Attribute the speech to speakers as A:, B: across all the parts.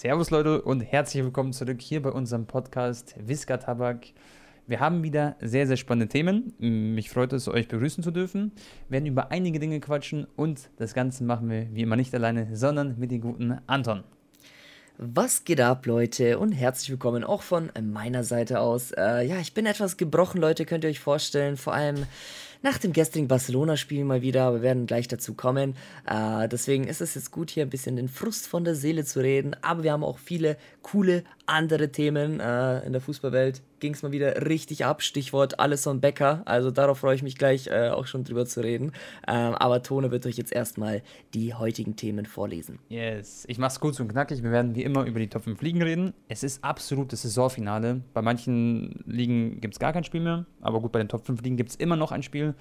A: Servus Leute und herzlich willkommen zurück hier bei unserem Podcast Visca Tabak. Wir haben wieder sehr, sehr spannende Themen. Mich freut es, euch begrüßen zu dürfen. Wir werden über einige Dinge quatschen und das Ganze machen wir wie immer nicht alleine, sondern mit dem guten Anton.
B: Was geht ab, Leute? Und herzlich willkommen auch von meiner Seite aus. Äh, ja, ich bin etwas gebrochen, Leute, könnt ihr euch vorstellen. Vor allem nach dem gestrigen Barcelona-Spiel mal wieder, aber wir werden gleich dazu kommen. Äh, deswegen ist es jetzt gut, hier ein bisschen den Frust von der Seele zu reden. Aber wir haben auch viele coole andere Themen äh, in der Fußballwelt. Ging es mal wieder richtig ab. Stichwort Alisson Becker. Also darauf freue ich mich gleich äh, auch schon drüber zu reden. Ähm, aber Tone wird euch jetzt erstmal die heutigen Themen vorlesen.
A: Yes, ich mache es kurz und knackig. Wir werden wie immer über die Top 5 Ligen reden. Es ist absolut das Saisonfinale. Bei manchen Ligen gibt es gar kein Spiel mehr. Aber gut, bei den Top 5 Ligen gibt es immer noch ein Spiel.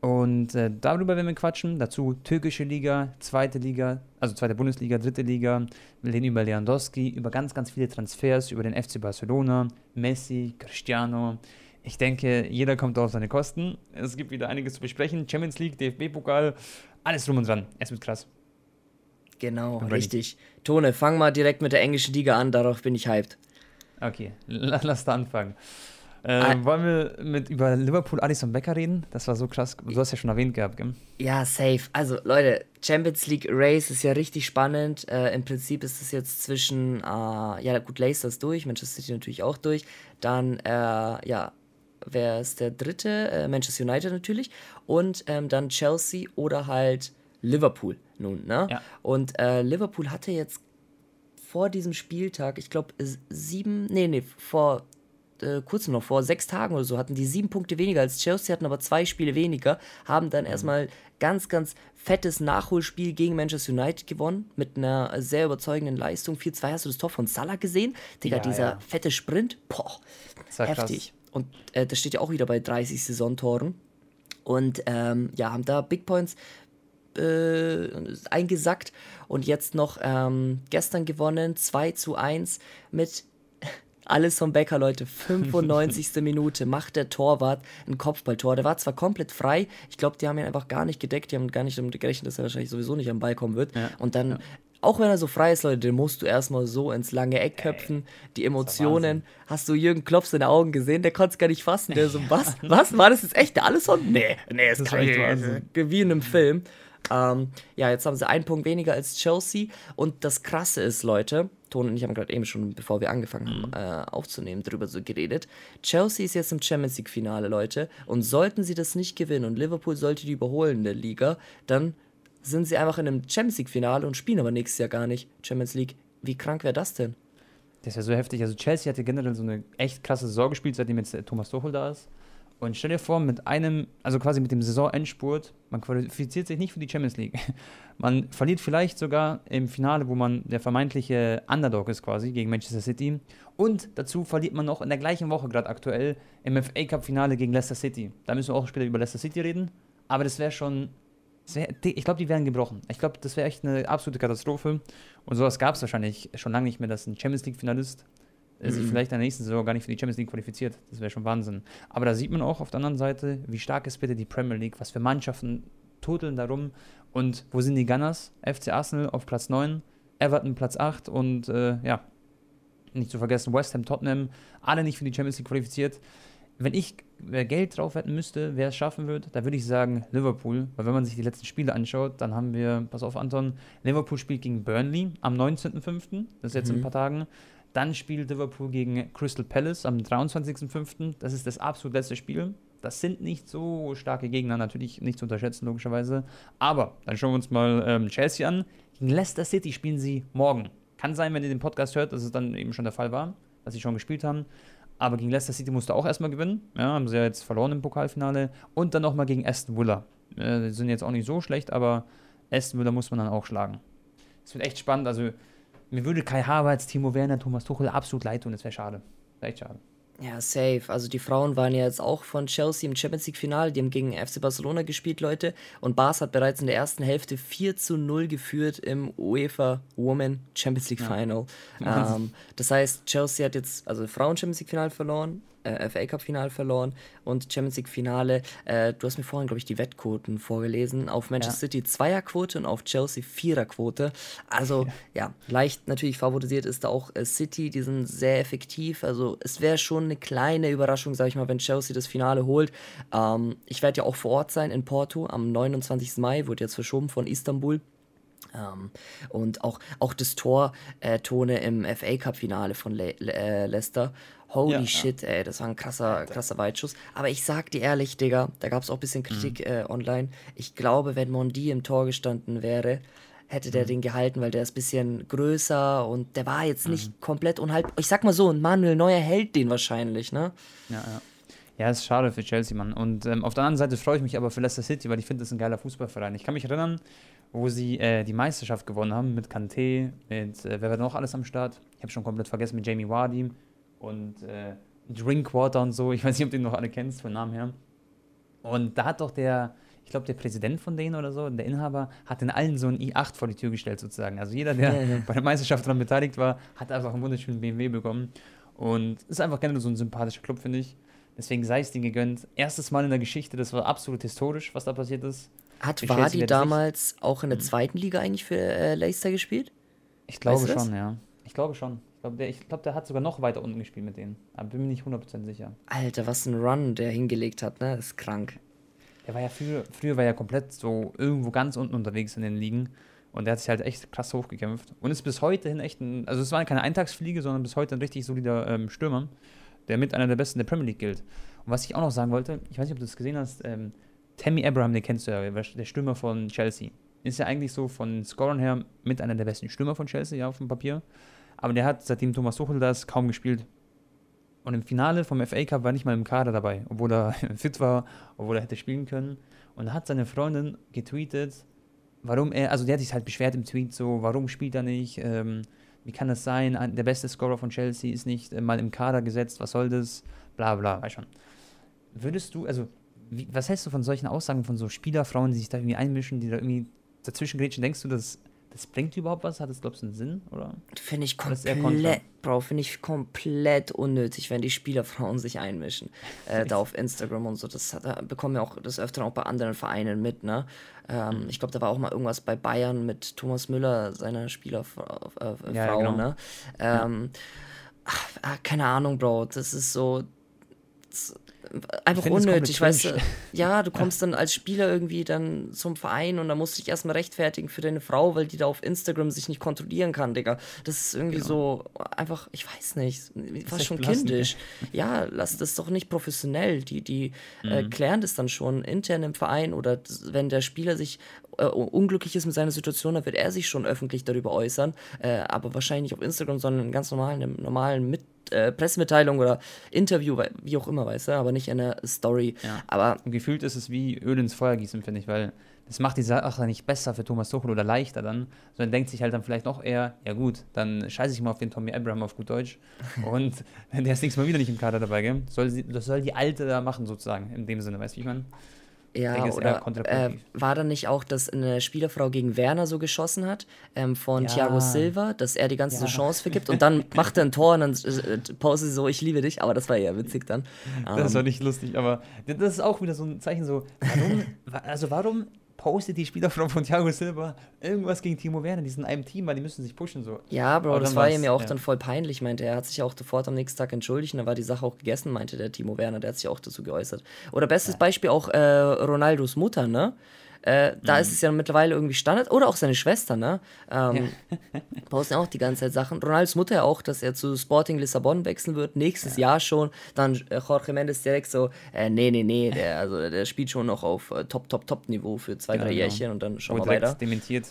A: Und äh, darüber werden wir quatschen. Dazu türkische Liga, zweite Liga, also zweite Bundesliga, dritte Liga. Wir reden über Lewandowski, über ganz, ganz viele Transfers, über den FC Barcelona, Messi, Cristiano. Ich denke, jeder kommt auf seine Kosten. Es gibt wieder einiges zu besprechen. Champions League, DFB-Pokal, alles drum und dran. Es wird krass.
B: Genau, richtig. Tone, fang mal direkt mit der englischen Liga an, darauf bin ich hyped.
A: Okay, lass da anfangen. Äh, wollen wir mit über Liverpool Alisson Becker reden? Das war so krass. Du hast ja schon erwähnt gehabt, gell?
B: Ja, safe. Also, Leute, Champions League Race ist ja richtig spannend. Äh, Im Prinzip ist es jetzt zwischen, äh, ja, gut, Leicester ist durch, Manchester City natürlich auch durch. Dann, äh, ja, wer ist der dritte? Äh, Manchester United natürlich. Und ähm, dann Chelsea oder halt Liverpool nun, ne? Ja. Und äh, Liverpool hatte jetzt vor diesem Spieltag, ich glaube, sieben, nee, nee, vor äh, kurz noch vor sechs Tagen oder so, hatten die sieben Punkte weniger als Chelsea, hatten aber zwei Spiele weniger, haben dann mhm. erstmal ganz, ganz fettes Nachholspiel gegen Manchester United gewonnen, mit einer sehr überzeugenden Leistung. 4-2 hast du das Tor von Salah gesehen? Digga, ja, dieser ja. fette Sprint, boah, heftig. Krass. Und äh, das steht ja auch wieder bei 30 Saisontoren. Und ähm, ja, haben da Big Points äh, eingesackt und jetzt noch ähm, gestern gewonnen, 2 zu 1 mit alles vom Becker, Leute. 95. Minute macht der Torwart ein Kopfballtor. Der war zwar komplett frei, ich glaube, die haben ihn einfach gar nicht gedeckt, die haben gar nicht damit gerechnet, dass er wahrscheinlich sowieso nicht am Ball kommen wird. Ja. Und dann, ja. auch wenn er so frei ist, Leute, den musst du erstmal so ins lange Eck köpfen. Die Emotionen. Hast du Jürgen Klopps in den Augen gesehen? Der konnte es gar nicht fassen. Der so, was? Was? War das jetzt echt der Allison? Nee, nee, das, das kann nicht Wie in einem Film. Ähm, ja, jetzt haben sie einen Punkt weniger als Chelsea. Und das Krasse ist, Leute, Ton und ich haben gerade eben schon, bevor wir angefangen haben mhm. äh, aufzunehmen, darüber so geredet. Chelsea ist jetzt im Champions League-Finale, Leute. Und sollten sie das nicht gewinnen und Liverpool sollte die überholen in der Liga, dann sind sie einfach in einem Champions League-Finale und spielen aber nächstes Jahr gar nicht Champions League. Wie krank wäre das denn?
A: Das wäre so heftig. Also Chelsea hatte generell so eine echt krasse Saison gespielt, seitdem jetzt Thomas Tuchel da ist. Und stell dir vor, mit einem, also quasi mit dem Saisonendspurt, man qualifiziert sich nicht für die Champions League. Man verliert vielleicht sogar im Finale, wo man der vermeintliche Underdog ist quasi gegen Manchester City. Und dazu verliert man noch in der gleichen Woche gerade aktuell im FA Cup Finale gegen Leicester City. Da müssen wir auch später über Leicester City reden. Aber das wäre schon, das wär, ich glaube, die wären gebrochen. Ich glaube, das wäre echt eine absolute Katastrophe. Und sowas gab es wahrscheinlich schon lange nicht mehr, dass ein Champions League Finalist mhm. sich vielleicht in der nächsten Saison gar nicht für die Champions League qualifiziert. Das wäre schon Wahnsinn. Aber da sieht man auch auf der anderen Seite, wie stark ist bitte die Premier League, was für Mannschaften turteln darum. Und wo sind die Gunners? FC Arsenal auf Platz 9, Everton Platz 8 und äh, ja, nicht zu vergessen, West Ham, Tottenham, alle nicht für die Champions League qualifiziert. Wenn ich Geld drauf wetten müsste, wer es schaffen wird, da würde ich sagen Liverpool. Weil wenn man sich die letzten Spiele anschaut, dann haben wir, pass auf Anton, Liverpool spielt gegen Burnley am 19.05., das ist jetzt mhm. in ein paar Tagen. Dann spielt Liverpool gegen Crystal Palace am 23.05. Das ist das absolut letzte Spiel. Das sind nicht so starke Gegner, natürlich nicht zu unterschätzen, logischerweise. Aber dann schauen wir uns mal ähm, Chelsea an. Gegen Leicester City spielen sie morgen. Kann sein, wenn ihr den Podcast hört, dass es dann eben schon der Fall war, dass sie schon gespielt haben. Aber gegen Leicester City musste auch erstmal gewinnen. Ja, haben sie ja jetzt verloren im Pokalfinale. Und dann nochmal gegen Aston Villa. Äh, sind jetzt auch nicht so schlecht, aber Aston Villa muss man dann auch schlagen. Es wird echt spannend. Also mir würde Kai Havertz, Timo Werner, Thomas Tuchel absolut leid tun. Das wäre schade. Echt schade.
B: Ja, safe. Also die Frauen waren ja jetzt auch von Chelsea im Champions League Finale. Die haben gegen FC Barcelona gespielt, Leute. Und Bars hat bereits in der ersten Hälfte 4 zu 0 geführt im UEFA Women Champions League Final. Ja. Ähm, das heißt, Chelsea hat jetzt, also Frauen Champions League Finale verloren, äh, FA Cup Finale verloren und Champions League Finale. Äh, du hast mir vorhin, glaube ich, die Wettquoten vorgelesen. Auf Manchester ja. City Zweierquote und auf Chelsea Viererquote. Also ja. ja, leicht natürlich favorisiert ist da auch äh, City. Die sind sehr effektiv. Also es wäre schon eine kleine Überraschung, sage ich mal, wenn Chelsea das Finale holt. Ähm, ich werde ja auch vor Ort sein in Porto am 29. Mai, wurde jetzt verschoben von Istanbul. Ähm, und auch, auch das Tor äh, Tone im FA Cup Finale von Le Le äh, Leicester. Holy ja, shit, ja. ey, das war ein krasser, krasser Weitschuss. Aber ich sag dir ehrlich, Digga, da gab es auch ein bisschen Kritik mhm. äh, online. Ich glaube, wenn Mondi im Tor gestanden wäre, hätte der mhm. den gehalten, weil der ist ein bisschen größer und der war jetzt nicht mhm. komplett unhaltbar. Ich sag mal so, ein Manuel Neuer hält den wahrscheinlich, ne?
A: Ja, ja. Ja, ist schade für Chelsea, Mann. Und ähm, auf der anderen Seite freue ich mich aber für Leicester City, weil ich finde, das ist ein geiler Fußballverein. Ich kann mich erinnern, wo sie äh, die Meisterschaft gewonnen haben mit Kanté, mit, äh, wer war noch alles am Start? Ich habe schon komplett vergessen, mit Jamie Wardy und äh, Drinkwater und so. Ich weiß nicht, ob du den noch alle kennst von Namen her. Und da hat doch der, ich glaube, der Präsident von denen oder so, der Inhaber, hat den allen so ein i8 vor die Tür gestellt sozusagen. Also jeder, der ja, ja. bei der Meisterschaft daran beteiligt war, hat einfach einen wunderschönen BMW bekommen. Und ist einfach generell so ein sympathischer Club, finde ich. Deswegen sei es denen gegönnt. Erstes Mal in der Geschichte, das war absolut historisch, was da passiert ist.
B: Hat Wadi damals auch in der hm. zweiten Liga eigentlich für äh, Leicester gespielt?
A: Ich glaube weißt schon, ja. Ich glaube schon. Ich glaube, der, glaub, der hat sogar noch weiter unten gespielt mit denen. Aber bin mir nicht 100% sicher.
B: Alter, was ein Run der hingelegt hat, ne? Das ist krank.
A: Der war ja früher, früher war ja komplett so irgendwo ganz unten unterwegs in den Ligen. Und der hat sich halt echt krass hochgekämpft. Und ist bis heute hin echt ein, also es war keine Eintagsfliege, sondern bis heute ein richtig solider ähm, Stürmer, der mit einer der besten der Premier League gilt. Und was ich auch noch sagen wollte, ich weiß nicht, ob du das gesehen hast, ähm, Tammy Abraham, den kennst du ja, der Stürmer von Chelsea. Ist ja eigentlich so von Scorern her mit einer der besten Stürmer von Chelsea, ja, auf dem Papier. Aber der hat, seitdem Thomas Tuchel da ist, kaum gespielt. Und im Finale vom FA Cup war nicht mal im Kader dabei, obwohl er fit war, obwohl er hätte spielen können. Und hat seine Freundin getweetet, warum er, also der hat sich halt beschwert im Tweet so, warum spielt er nicht, ähm, wie kann das sein, der beste Scorer von Chelsea ist nicht äh, mal im Kader gesetzt, was soll das, bla bla, weißt schon. Würdest du, also wie, was hältst du von solchen Aussagen von so Spielerfrauen, die sich da irgendwie einmischen, die da irgendwie dazwischen grätschen? Denkst du, das, das bringt überhaupt was? Hat das, glaubst du, einen Sinn?
B: Finde ich komplett, Bro, finde ich komplett unnötig, wenn die Spielerfrauen sich einmischen. Äh, da auf Instagram und so. Das hat, da bekommen wir auch das öfter auch bei anderen Vereinen mit, ne? Ähm, mhm. Ich glaube, da war auch mal irgendwas bei Bayern mit Thomas Müller, seiner Spielerfrau, äh, ja, genau. ne? Ähm, ja. ach, keine Ahnung, Bro. Das ist so. Das, einfach unnötig, weißt du. Ja, du kommst dann als Spieler irgendwie dann zum Verein und da musst du dich erstmal rechtfertigen für deine Frau, weil die da auf Instagram sich nicht kontrollieren kann, Digga. Das ist irgendwie genau. so einfach, ich weiß nicht, fast schon kindisch. Ja, lass das doch nicht professionell. Die, die äh, mhm. äh, klären das dann schon intern im Verein oder wenn der Spieler sich äh, unglücklich ist mit seiner Situation, dann wird er sich schon öffentlich darüber äußern, äh, aber wahrscheinlich nicht auf Instagram, sondern ganz normal in einem normalen Mit äh, Pressemitteilung oder Interview, wie auch immer, weißt du, aber nicht in der Story.
A: Ja. Aber gefühlt ist es wie Öl ins Feuer gießen, finde ich, weil das macht die Sache nicht besser für Thomas Tuchel oder leichter dann, sondern denkt sich halt dann vielleicht noch eher, ja gut, dann scheiße ich mal auf den Tommy Abraham auf gut Deutsch und der ist nächstes Mal wieder nicht im Kader dabei, gell? Soll sie, das soll die Alte da machen sozusagen, in dem Sinne, weißt du, wie ich meine?
B: Ja, oder äh, war da nicht auch, dass eine Spielerfrau gegen Werner so geschossen hat ähm, von ja. Thiago Silva, dass er die ganze ja. Chance vergibt und dann macht er ein Tor und dann äh, postet sie so, ich liebe dich, aber das war eher witzig dann.
A: Das war ähm. nicht lustig, aber das ist auch wieder so ein Zeichen so, warum, also warum postet die Spielerfrau von Thiago Silva irgendwas gegen Timo Werner, die sind in einem Team, weil die müssen sich pushen so.
B: Ja, Bro, das war ihm ja auch ja. dann voll peinlich, meinte er. hat sich auch sofort am nächsten Tag entschuldigt und dann war die Sache auch gegessen, meinte der Timo Werner, der hat sich auch dazu geäußert. Oder bestes ja. Beispiel auch äh, Ronaldos Mutter, ne? Äh, da mhm. ist es ja mittlerweile irgendwie Standard. Oder auch seine Schwester, ne? Ähm, ja. posten auch die ganze Zeit Sachen. Ronalds Mutter ja auch, dass er zu Sporting Lissabon wechseln wird, nächstes ja. Jahr schon. Dann äh, Jorge Mendes direkt so, äh, nee, nee, nee, der, also, der spielt schon noch auf äh, Top, Top, Top-Niveau für zwei, ja, drei genau. Jährchen und dann schauen wir weiter.
A: dementiert.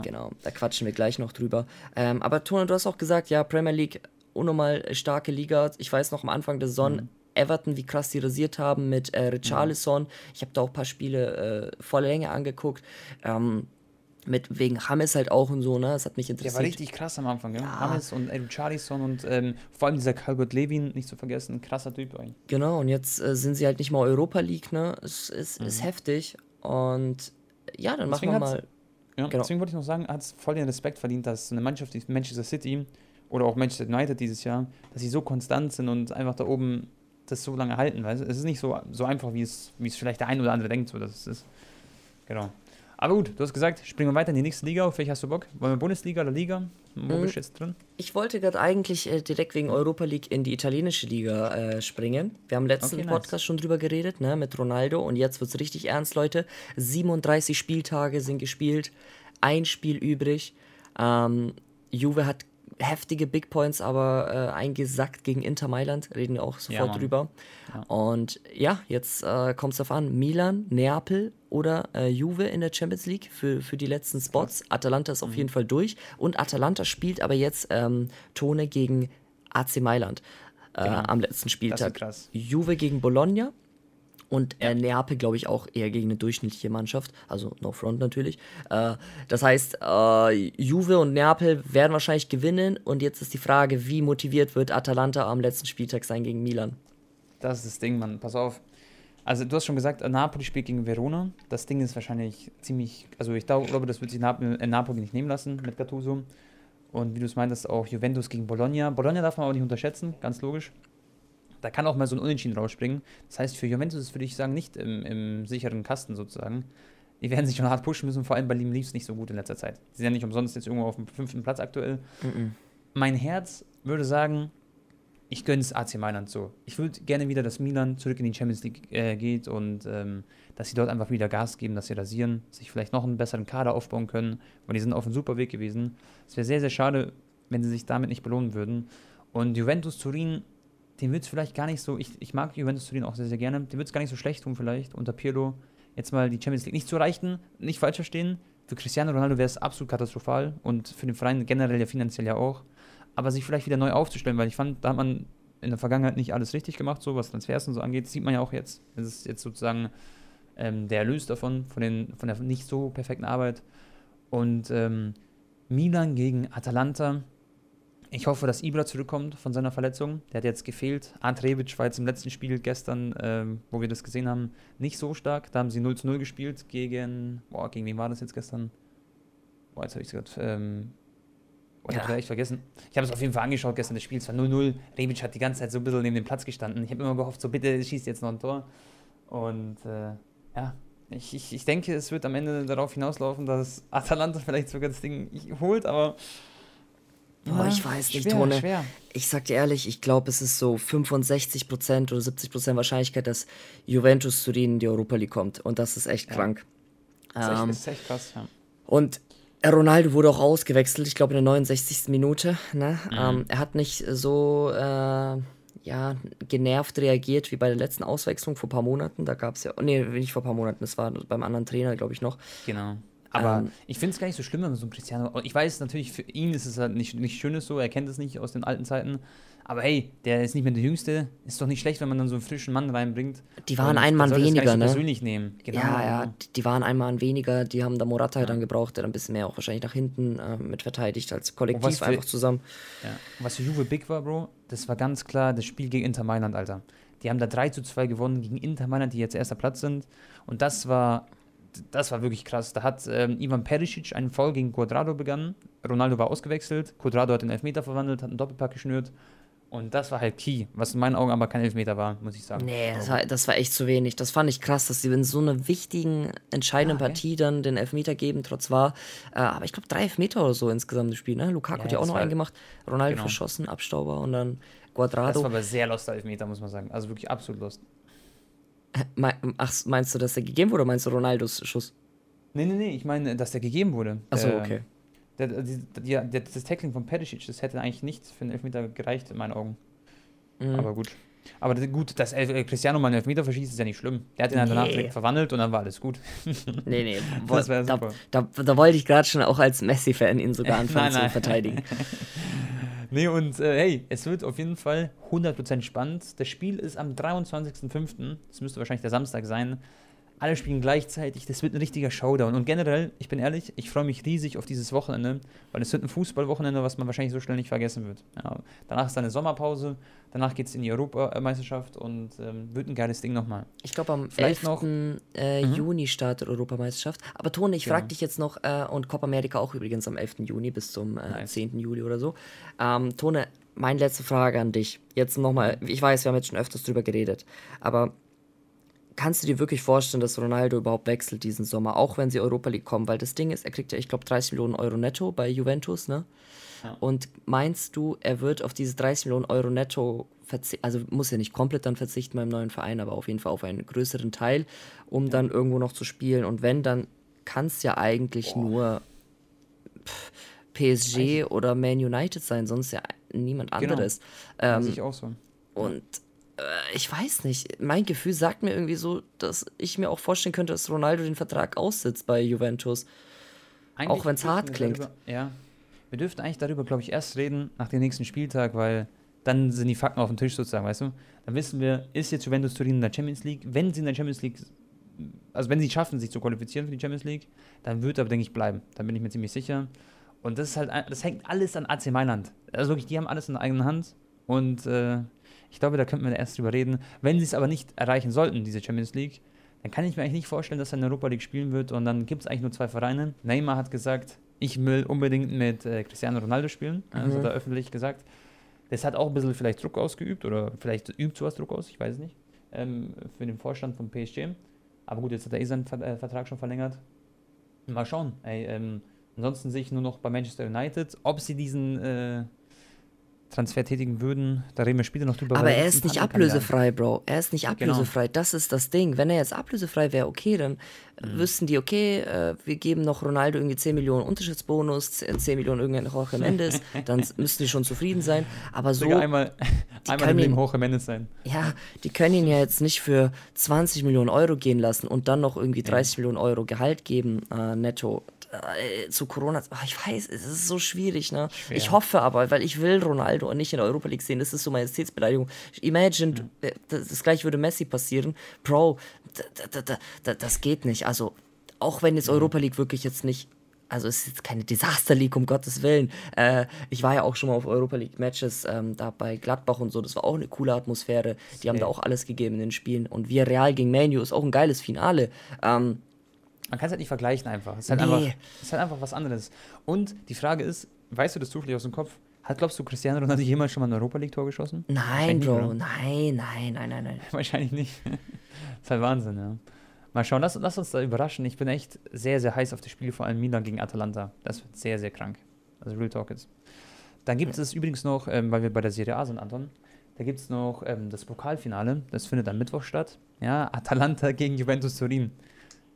B: Genau, da quatschen wir gleich noch drüber. Ähm, aber Tona, du hast auch gesagt, ja, Premier League, unnormal starke Liga. Ich weiß noch am Anfang der Saison, mhm Everton, wie krass die rasiert haben mit äh, Richarlison. Mhm. Ich habe da auch ein paar Spiele äh, voller Länge angeguckt. Ähm, mit wegen Hammes halt auch und so, ne? Das hat mich interessiert.
A: Der war richtig krass am Anfang, ja. Hammes und Richarlison und ähm, vor allem dieser Calvert Levin, nicht zu vergessen, krasser Typ eigentlich.
B: Genau, und jetzt äh, sind sie halt nicht mal Europa League, ne? Es ist, mhm. ist heftig. Und ja, dann deswegen machen wir mal.
A: Ja, genau. deswegen wollte ich noch sagen, hat es voll den Respekt verdient, dass eine Mannschaft wie Manchester City oder auch Manchester United dieses Jahr, dass sie so konstant sind und einfach da oben das so lange halten, weil es ist nicht so, so einfach, wie es, wie es vielleicht der ein oder andere denkt, so dass es ist. Genau. Aber gut, du hast gesagt, springen wir weiter in die nächste Liga. Auf welche hast du Bock? Wollen wir Bundesliga oder Liga? Wo
B: Mhm.
A: bist du jetzt drin?
B: Ich wollte gerade eigentlich äh, direkt wegen Europa League in die italienische Liga äh, springen. Wir haben letzten
A: Okay, nice.
B: Podcast schon drüber geredet, ne, mit Ronaldo. Und jetzt wird es richtig ernst, Leute. 37 Spieltage sind gespielt, ein Spiel übrig. Ähm, Juve hat heftige Big Points, aber äh, eingesackt gegen Inter Mailand. Reden wir auch sofort
A: Mann.
B: drüber. Und ja, jetzt äh, kommt es darauf an: Milan, Neapel oder äh, Juve in der Champions League für, für die letzten Spots. Atalanta ist auf jeden Fall durch. Und Atalanta spielt aber jetzt ähm, Tone gegen AC Mailand äh, am letzten Spieltag.
A: krass.
B: Juve gegen Bologna. Und äh, Neapel, glaube ich, auch eher gegen eine durchschnittliche Mannschaft. Also no front natürlich. Äh, das heißt, äh, Juve und Neapel werden wahrscheinlich gewinnen. Und jetzt ist die Frage, wie motiviert wird Atalanta am letzten Spieltag sein gegen Milan?
A: Das ist das Ding, Mann. Pass auf. Also, du hast schon gesagt, Napoli spielt gegen Verona. Das Ding ist wahrscheinlich ziemlich. Also, ich glaub- glaube, das wird sich Napoli, äh, Napoli nicht nehmen lassen mit Gattuso. Und wie du es meintest, auch Juventus gegen Bologna. Bologna darf man auch nicht unterschätzen, ganz logisch. Da kann auch mal so ein Unentschieden rausspringen. Das heißt, für Juventus würde ich sagen, nicht im, im sicheren Kasten sozusagen. Die werden sich schon hart pushen müssen, vor allem bei Liam Leaves nicht so gut in letzter Zeit. Sie sind ja nicht umsonst jetzt irgendwo auf dem fünften Platz aktuell. Mein Herz würde sagen, ich gönne es AC Mailand so. Ich würde gerne wieder, dass Milan zurück in die Champions League äh, geht und ähm, dass sie dort einfach wieder Gas geben, dass sie rasieren, sich vielleicht noch einen besseren Kader aufbauen können, weil die sind auf einem super Weg gewesen. Es wäre sehr, sehr schade, wenn sie sich damit nicht belohnen würden. Und Juventus Turin, den wird es vielleicht gar nicht so, ich, ich mag Juventus Turin auch sehr, sehr gerne, den wird es gar nicht so schlecht tun vielleicht unter Pirlo, jetzt mal die Champions League nicht zu erreichen, nicht falsch verstehen. Für Cristiano Ronaldo wäre es absolut katastrophal und für den Verein generell ja finanziell ja auch aber sich vielleicht wieder neu aufzustellen, weil ich fand, da hat man in der Vergangenheit nicht alles richtig gemacht, so was Transfers und so angeht. Das sieht man ja auch jetzt. Das ist jetzt sozusagen ähm, der Erlös davon, von, den, von der nicht so perfekten Arbeit. Und ähm, Milan gegen Atalanta. Ich hoffe, dass Ibra zurückkommt von seiner Verletzung. Der hat jetzt gefehlt. Ant Rebic war jetzt im letzten Spiel gestern, ähm, wo wir das gesehen haben, nicht so stark. Da haben sie 0 zu 0 gespielt gegen. Boah, gegen wen war das jetzt gestern? Boah, jetzt habe ich es gerade. Ähm, boah, ich
B: Ja.
A: habe echt vergessen. Ich habe es auf jeden Fall angeschaut gestern, das Spiel. Es war 0-0. Rebic hat die ganze Zeit so ein bisschen neben dem Platz gestanden. Ich habe immer gehofft, so bitte schießt jetzt noch ein Tor. Und äh, ja, ich, ich, ich denke, es wird am Ende darauf hinauslaufen, dass Atalanta vielleicht sogar das Ding holt, aber.
B: Boah, ich weiß nicht,
A: schwer,
B: Tone.
A: Schwer.
B: Ich sag dir ehrlich, ich glaube, es ist so 65% oder 70% Wahrscheinlichkeit, dass Juventus Turin in die Europa League kommt. Und das ist echt krank.
A: Das ist echt,
B: Ähm,
A: das ist echt krass, ja.
B: Und Ronaldo wurde auch ausgewechselt, ich glaube in der 69. Minute. Ne?
A: Mhm.
B: Ähm, er hat nicht so äh, ja, genervt reagiert wie bei der letzten Auswechslung vor ein paar Monaten. Da gab es ja, nee, nicht vor ein paar Monaten, das war beim anderen Trainer, glaube ich, noch.
A: Genau. Aber
B: Ähm,
A: ich finde es gar nicht so schlimm, wenn man so ein Cristiano. Ich weiß natürlich, für ihn ist es halt nicht, nicht schönes so, er kennt es nicht aus den alten Zeiten. Aber hey, der ist nicht mehr der Jüngste. Ist doch nicht schlecht, wenn man dann so einen frischen Mann reinbringt.
B: Die waren ein
A: man
B: Mann
A: das
B: weniger,
A: nicht
B: ne?
A: persönlich nehmen. Genau.
B: Ja, ja, die- waren einmal ein weniger, die haben da Morata dann gebraucht, der dann ein bisschen mehr auch wahrscheinlich nach hinten äh, mit verteidigt als Kollektiv
A: für-
B: einfach zusammen.
A: Ja. Was für Juve big war, Bro, das war ganz klar das Spiel gegen Inter Mailand, Alter. Die haben da 3 zu 2 gewonnen gegen Inter Mailand, die jetzt erster Platz sind. Und das war, das war wirklich krass. Da hat ähm, Ivan Perisic einen Foul gegen Quadrado begangen. Ronaldo war ausgewechselt. Quadrado hat den Elfmeter verwandelt, hat einen Doppelpack geschnürt. Und das war halt key, was in meinen Augen aber kein Elfmeter war, muss ich sagen.
B: Nee, das war, das war echt zu wenig. Das fand ich krass, dass sie in so einer wichtigen, entscheidenden
A: Ah, okay.
B: Partie dann den Elfmeter geben, trotz war. Äh, aber ich glaube, drei Elfmeter oder so insgesamt im Spiel. Ne? Lukaku
A: Ja,
B: hat ja auch
A: das
B: noch einen gemacht. Ronaldo
A: genau.
B: verschossen, Abstauber und dann
A: Das
B: Quadrado.
A: war aber sehr loster Elfmeter, muss man sagen. Also wirklich absolut lost.
B: Ach, meinst du, dass der gegeben wurde oder meinst du Ronaldos Schuss?
A: Nee, nee, nee, ich meine, dass der gegeben wurde.
B: Achso,
A: Der-
B: okay.
A: Der, die, der, das Tackling von Perisic, das hätte eigentlich nicht für einen Elfmeter gereicht, in meinen Augen.
B: Mhm.
A: Aber gut. Aber gut, dass äh, Cristiano mal einen Elfmeter verschießt, ist ja nicht schlimm. Der hat ihn dann danach
B: Nee.
A: direkt verwandelt und dann war alles gut.
B: Nee, nee,
A: Das wär
B: da,
A: super.
B: da, da wollte ich gerade schon auch als Messi-Fan ihn sogar anfangen
A: Nein, nein.
B: zu verteidigen.
A: Nee, und äh, hey, es wird auf jeden Fall 100% spannend. Das Spiel ist am 23.05., das müsste wahrscheinlich der Samstag sein. Alle spielen gleichzeitig, das wird ein richtiger Showdown. Und generell, ich bin ehrlich, ich freue mich riesig auf dieses Wochenende, weil es wird ein Fußballwochenende, was man wahrscheinlich so schnell nicht vergessen wird. Ja, danach ist dann eine Sommerpause, danach geht es in die Europameisterschaft und ähm, wird ein geiles Ding nochmal.
B: Ich glaube, am
A: Vielleicht
B: 11.
A: noch-
B: Äh,
A: Mhm.
B: Juni startet Europameisterschaft. Aber Tone, ich frage dich jetzt noch, äh, und Copa America auch übrigens am 11. Juni bis zum äh,
A: Nice.
B: 10. Juli oder so. Ähm, Tone, meine letzte Frage an dich. Jetzt nochmal, ich weiß, wir haben jetzt schon öfters drüber geredet, aber kannst du dir wirklich vorstellen, dass Ronaldo überhaupt wechselt diesen Sommer, auch wenn sie Europa League kommen? Weil das Ding ist, er kriegt ja, ich glaube, 30 Millionen Euro netto bei Juventus, ne? Ja. Und meinst du, er wird auf diese 30 Millionen Euro netto verzichten, also muss ja nicht komplett dann verzichten beim neuen Verein, aber auf jeden Fall auf einen größeren Teil, um ja. dann irgendwo noch zu spielen? Und wenn, dann kann es ja eigentlich Boah. nur pff, PSG oder Man United sein, sonst ja niemand genau. anderes. Ähm, ich auch so. Und ich weiß nicht, mein Gefühl sagt mir irgendwie so, dass ich mir auch vorstellen könnte, dass Ronaldo den Vertrag aussitzt bei Juventus. Eigentlich auch wenn es hart klingt.
A: Darüber, ja, wir dürften eigentlich darüber, glaube ich, erst reden nach dem nächsten Spieltag, weil dann sind die Fakten auf dem Tisch sozusagen, weißt du? Dann wissen wir, ist jetzt Juventus Turin in der Champions League? Wenn sie in der Champions League, also wenn sie schaffen, sich zu qualifizieren für die Champions League, dann wird er, denke ich, bleiben. Da bin ich mir ziemlich sicher. Und das ist halt, das hängt alles an AC Mailand. Also wirklich, die haben alles in der eigenen Hand. Und äh, ich glaube, da könnten wir erst drüber reden. Wenn sie es aber nicht erreichen sollten, diese Champions League, dann kann ich mir eigentlich nicht vorstellen, dass er in der Europa League spielen wird. Und dann gibt es eigentlich nur zwei Vereine. Neymar hat gesagt, ich will unbedingt mit äh, Cristiano Ronaldo spielen. Mhm. Also da öffentlich gesagt. Das hat auch ein bisschen vielleicht Druck ausgeübt oder vielleicht übt sowas Druck aus, ich weiß es nicht, ähm, für den Vorstand von PSG. Aber gut, jetzt hat er eh seinen äh, Vertrag schon verlängert. Mal schauen. Ey, ähm, ansonsten sehe ich nur noch bei Manchester United, ob sie diesen äh, Transfer tätigen würden. Da reden wir später noch drüber.
B: Aber er ist nicht ablösefrei, Bro. Er ist nicht genau. ablösefrei. Genau. Das ist das Ding. Wenn er jetzt ablösefrei wäre, okay, dann mhm. wüssten die, okay, äh, wir geben noch Ronaldo irgendwie 10 Millionen Unterschriftsbonus, 10 Millionen irgendein Jorge Mendes, dann müssten die schon zufrieden sein. Aber so.
A: einmal einmal im Leben Jorge Mendes sein.
B: Ja, die können ihn ja jetzt nicht für 20 Millionen Euro gehen lassen und dann noch irgendwie 30 ja. Millionen Euro Gehalt geben, äh, netto äh, zu Corona, oh, ich weiß, es ist so schwierig, ne? Schwer. Ich hoffe aber, weil ich will Ronaldo nicht in der Europa League sehen, das ist so Majestätsbeleidigung. Imagine, ja. Äh, das, das gleiche würde Messi passieren. Bro, das geht nicht. Also, auch wenn jetzt mhm. Europa League wirklich jetzt nicht also es ist jetzt keine Disaster League, um Gottes Willen. Äh, ich war ja auch schon mal auf Europa League Matches ähm, da bei Gladbach und so. Das war auch eine coole Atmosphäre. Die haben da auch alles gegeben in den Spielen. Und wir Real gegen Manu ist auch ein geiles Finale. Ähm,
A: man kann es halt nicht vergleichen einfach. Es ist, halt nee. einfach. es ist halt einfach was anderes. Und die Frage ist, weißt du das zufällig aus dem Kopf? Hat, glaubst du, Cristiano Ronaldo jemals schon mal ein Europa League-Tor geschossen?
B: Nein, Bro, nein, nein, nein, nein, nein.
A: Wahrscheinlich nicht. das ist halt Wahnsinn, ja. Mal schauen, lass, lass, uns da überraschen. Ich bin echt sehr, sehr heiß auf das Spiel, vor allem Milan gegen Atalanta. Das wird sehr, sehr krank. Also Real Talk ist. Dann gibt es übrigens noch, ähm, weil wir bei der Serie A sind, Anton, da gibt es noch ähm, das Pokalfinale. Das findet am Mittwoch statt. Ja, Atalanta gegen Juventus Turin.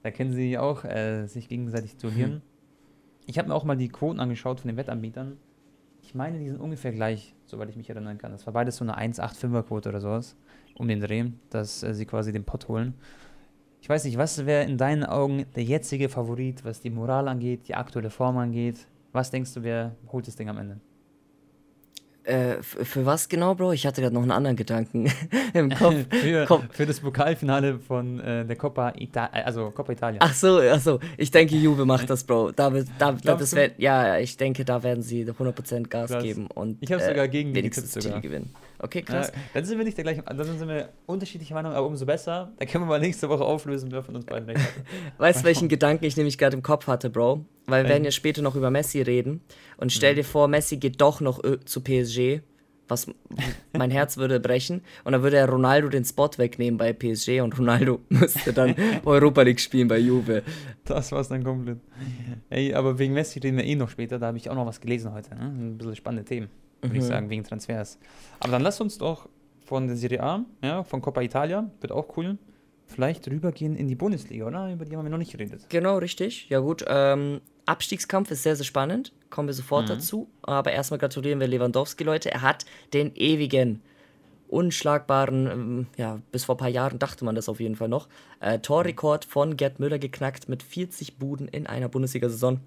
A: Da können sie auch äh, sich gegenseitig duellieren. Hm. Ich habe mir auch mal die Quoten angeschaut von den Wettanbietern. Ich meine, die sind ungefähr gleich, soweit ich mich erinnern kann. Das war beides so eine 1,85er-Quote oder sowas, um den Dreh, dass äh, sie quasi den Pott holen. Ich weiß nicht, was wäre in deinen Augen der jetzige Favorit, was die Moral angeht, die aktuelle Form angeht? Was denkst du, wer holt das Ding am Ende?
B: Äh, für was genau, Bro? Ich hatte gerade noch einen anderen Gedanken im Kopf.
A: für, für, das Pokalfinale von äh, der Coppa, Ita also Coppa Italia.
B: Ach so, ach so. Ich denke, Juve macht das, Bro. Da, da, da das wär, ja, ich denke, da werden sie 100% Gas Krass. geben und
A: ich habe äh, sogar gegen die
B: sogar. gewinnen. Okay, krass. Ja,
A: dann sind wir nicht der gleichen, dann sind wir unterschiedliche Meinungen, aber umso besser. Da können wir mal nächste Woche auflösen, wer von uns beiden recht hatte.
B: Weißt du, welchen Gedanken ich nämlich gerade im Kopf hatte, Bro? Weil wir werden ja später noch über Messi reden. Und stell mhm. dir vor, Messi geht doch noch zu PSG, was mein Herz würde brechen. Und dann würde er Ronaldo den Spot wegnehmen bei PSG und Ronaldo müsste dann Europa League spielen bei Juve.
A: Das war's dann komplett. Ey, aber wegen Messi reden wir eh noch später. Da habe ich auch noch was gelesen heute. Ne? Ein bisschen spannende Themen, würde mhm. ich sagen, wegen Transfers. Aber dann lass uns doch von der Serie A, ja, von Coppa Italia, wird auch cool vielleicht rübergehen in die Bundesliga, oder? Über die haben wir noch nicht geredet.
B: Genau, richtig. Ja gut, ähm, Abstiegskampf ist sehr, sehr spannend. Kommen wir sofort mhm. dazu. Aber erstmal gratulieren wir Lewandowski, Leute. Er hat den ewigen, unschlagbaren, ähm, ja, bis vor ein paar Jahren dachte man das auf jeden Fall noch, äh, Torrekord von Gerd Müller geknackt mit 40 Buden in einer Bundesliga-Saison.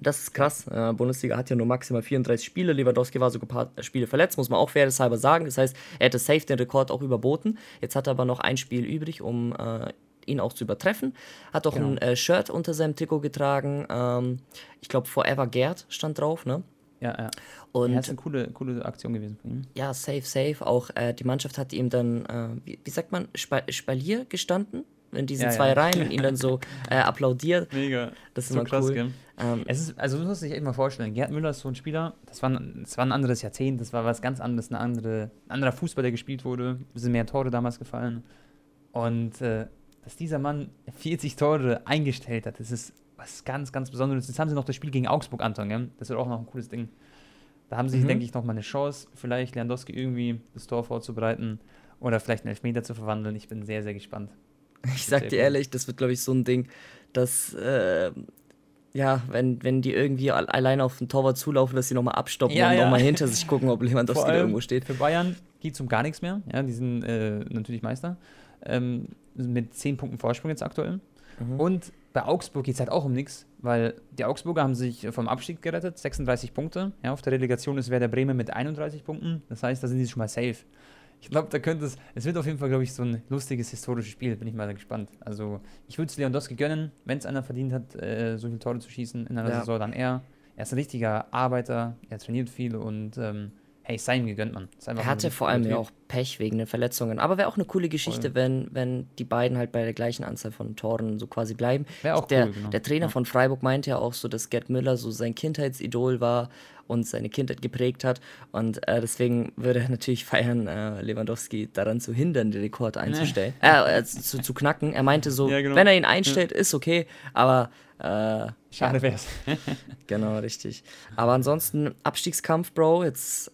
B: Das ist krass. Äh, Bundesliga hat ja nur maximal 34 Spiele. Lewandowski war sogar ein paar Spiele verletzt, muss man auch fairnesshalber sagen. Das heißt, er hätte safe den Rekord auch überboten. Jetzt hat er aber noch ein Spiel übrig, um äh, ihn auch zu übertreffen. Hat auch genau. ein äh, Shirt unter seinem Trikot getragen. Ähm, ich glaube, Forever Gerd stand drauf, ne?
A: Ja, ja. Und ja, ist eine coole, coole Aktion gewesen von ihm.
B: Ja, safe, safe. Auch äh, die Mannschaft hat ihm dann, äh, wie, wie, sagt man, Spalier gestanden in diesen ja, zwei ja. Reihen und ihn dann so äh, applaudiert.
A: Mega. Das ist so immer krass, cool. Ähm, es ist, also du musst dich echt mal vorstellen, Gerd Müller ist so ein Spieler, das war, das war ein anderes Jahrzehnt, das war was ganz anderes, eine andere, ein anderer Fußball, der gespielt wurde, es sind mehr Tore damals gefallen. Und äh, dass dieser Mann 40 Tore eingestellt hat, das ist was ganz, ganz Besonderes. Jetzt haben sie noch das Spiel gegen Augsburg, Anton, gell? das wird auch noch ein cooles Ding. Da haben sie, mhm. denke ich, noch mal eine Chance, vielleicht Lewandowski irgendwie das Tor vorzubereiten oder vielleicht einen Elfmeter zu verwandeln. Ich bin sehr, sehr gespannt.
B: Ich sag dir ehrlich, das wird, glaube ich, so ein Ding, dass, äh, ja, wenn, wenn die irgendwie alleine auf den Torwart zulaufen, dass sie nochmal abstoppen ja, und ja. nochmal hinter sich gucken, ob Lewandowski da irgendwo steht.
A: Für Bayern geht es um gar nichts mehr. Ja, die sind äh, natürlich Meister. Ähm, mit 10 Punkten Vorsprung jetzt aktuell. Mhm. Und bei Augsburg geht es halt auch um nichts, weil die Augsburger haben sich vom Abstieg gerettet, 36 Punkte. Ja, auf der Relegation ist Werder Bremen mit 31 Punkten. Das heißt, da sind sie schon mal safe. Ich glaube, da könnte es, es wird auf jeden Fall, glaube ich, so ein lustiges historisches Spiel. Bin ich mal gespannt. Also, ich würde es Lewandowski gönnen, wenn es einer verdient hat, äh, so viele Tore zu schießen in einer ja. Saison, dann er. Er ist ein richtiger Arbeiter, er trainiert viel und ähm, hey, sei ihm gegönnt, man.
B: Er hatte vor allem ja auch Pech wegen den Verletzungen. Aber wäre auch eine coole Geschichte, wenn, wenn die beiden halt bei der gleichen Anzahl von Toren so quasi bleiben.
A: Wäre auch
B: der,
A: cool, genau.
B: der Trainer ja. von Freiburg meinte ja auch so, dass Gerd Müller so sein Kindheitsidol war und seine Kindheit geprägt hat. Und äh, deswegen würde er natürlich feiern, äh, Lewandowski daran zu hindern, den Rekord einzustellen. äh, äh, zu, zu knacken. Er meinte so, ja, genau. wenn er ihn einstellt, ja. ist okay, aber äh,
A: Schade wär's.
B: genau, richtig. Aber ansonsten Abstiegskampf, Bro. Jetzt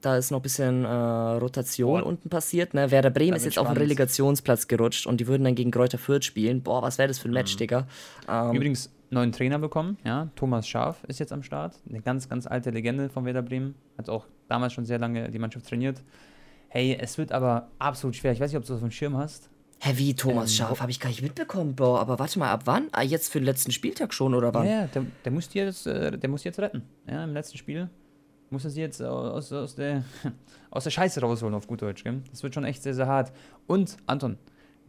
B: da ist noch ein bisschen äh, Rotation Boah. unten passiert. Ne? Werder Bremen ist jetzt spannend. auf den Relegationsplatz gerutscht und die würden dann gegen Kräuter Fürth spielen. Boah, was wäre das für ein Match, mhm. Digga?
A: Ähm, Übrigens, neuen Trainer bekommen, ja. Thomas Scharf ist jetzt am Start. Eine ganz, ganz alte Legende von Werder Bremen. Hat auch damals schon sehr lange die Mannschaft trainiert. Hey, es wird aber absolut schwer. Ich weiß nicht, ob du das auf dem Schirm hast.
B: Hä, wie Thomas ähm, Scharf? Habe ich gar nicht mitbekommen, Bro. Aber warte mal, ab wann? Ah, jetzt für den letzten Spieltag schon, oder wann?
A: Ja, der, der, muss jetzt, äh, der muss jetzt retten. Ja, im letzten Spiel muss er sie jetzt aus, aus, der, aus der Scheiße rausholen, auf gut Deutsch. Gell? Das wird schon echt sehr, sehr hart. Und, Anton,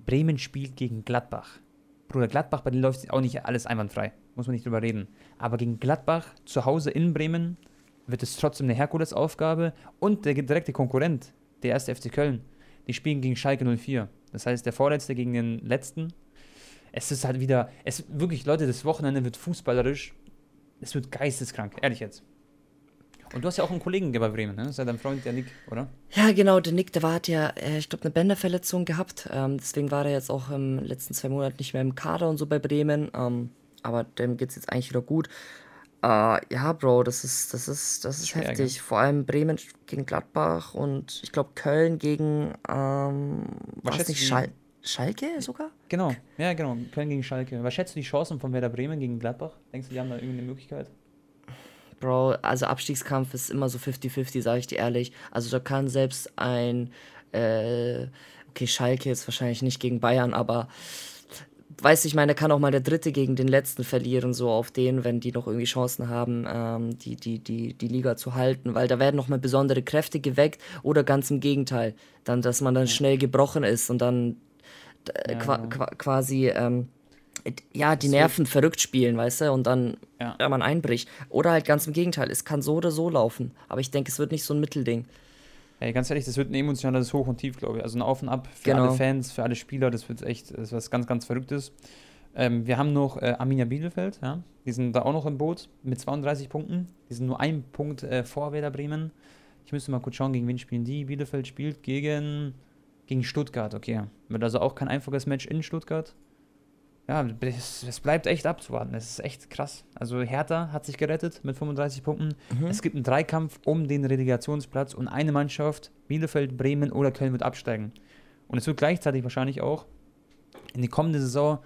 A: Bremen spielt gegen Gladbach. Bruder, Gladbach, bei denen läuft auch nicht alles einwandfrei. Muss man nicht drüber reden. Aber gegen Gladbach, zu Hause in Bremen, wird es trotzdem eine Herkulesaufgabe. Und der direkte Konkurrent, der erste FC Köln, die spielen gegen Schalke 04. Das heißt, der Vorletzte gegen den Letzten. Es ist halt wieder, es wirklich, Leute, das Wochenende wird fußballerisch, es wird geisteskrank, ehrlich jetzt. Und du hast ja auch einen Kollegen bei Bremen, ne? Das ist ja dein Freund, der Nick, oder?
B: Ja, genau, der Nick, der war, hat ja, äh, ich glaube, eine Bänderverletzung gehabt. Ähm, deswegen war er jetzt auch im letzten zwei Monaten nicht mehr im Kader und so bei Bremen. Ähm, aber dem geht es jetzt eigentlich wieder gut. Uh, ja, Bro, das ist, das ist, das ist Schwer, heftig. Gell? Vor allem Bremen gegen Gladbach und ich glaube Köln gegen ähm, was nicht Schal Schalke sogar?
A: Genau, ja, genau. Köln gegen Schalke. Was schätzt du die Chancen von Werder Bremen gegen Gladbach? Denkst du, die haben da irgendeine Möglichkeit?
B: Bro, also Abstiegskampf ist immer so 50-50, sage ich dir ehrlich. Also da kann selbst ein, äh, okay, Schalke ist wahrscheinlich nicht gegen Bayern, aber weiß ich meine, kann auch mal der Dritte gegen den Letzten verlieren, so auf den, wenn die noch irgendwie Chancen haben, ähm, die, die, die, die Liga zu halten, weil da werden noch mal besondere Kräfte geweckt oder ganz im Gegenteil, dann, dass man dann schnell gebrochen ist und dann äh, ja, qua genau. quasi ähm, ja, die Nerven so. verrückt spielen, weißt du, und dann ja. ja. man einbricht. Oder halt ganz im Gegenteil, es kann so oder so laufen. Aber ich denke, es wird nicht so ein Mittelding.
A: Ey, ganz ehrlich, das wird ein emotionales Hoch und Tief, glaube ich. Also ein Auf und Ab für genau. alle Fans, für alle Spieler, das wird echt das ist was ganz, ganz Verrücktes. Ähm, wir haben noch äh, Arminia Bielefeld, ja. Die sind da auch noch im Boot mit 32 Punkten. Die sind nur ein Punkt äh, vor Werder Bremen. Ich müsste mal kurz schauen, gegen wen spielen die. Bielefeld spielt gegen, gegen Stuttgart, okay. Wird also auch kein einfaches Match in Stuttgart ja, es, es, bleibt echt abzuwarten. Es ist echt krass. Also Hertha hat sich gerettet mit 35 Punkten. Mhm. Es gibt einen Dreikampf um den Relegationsplatz und eine Mannschaft, Bielefeld, Bremen oder Köln, wird absteigen. Und es wird gleichzeitig wahrscheinlich auch in die kommende Saison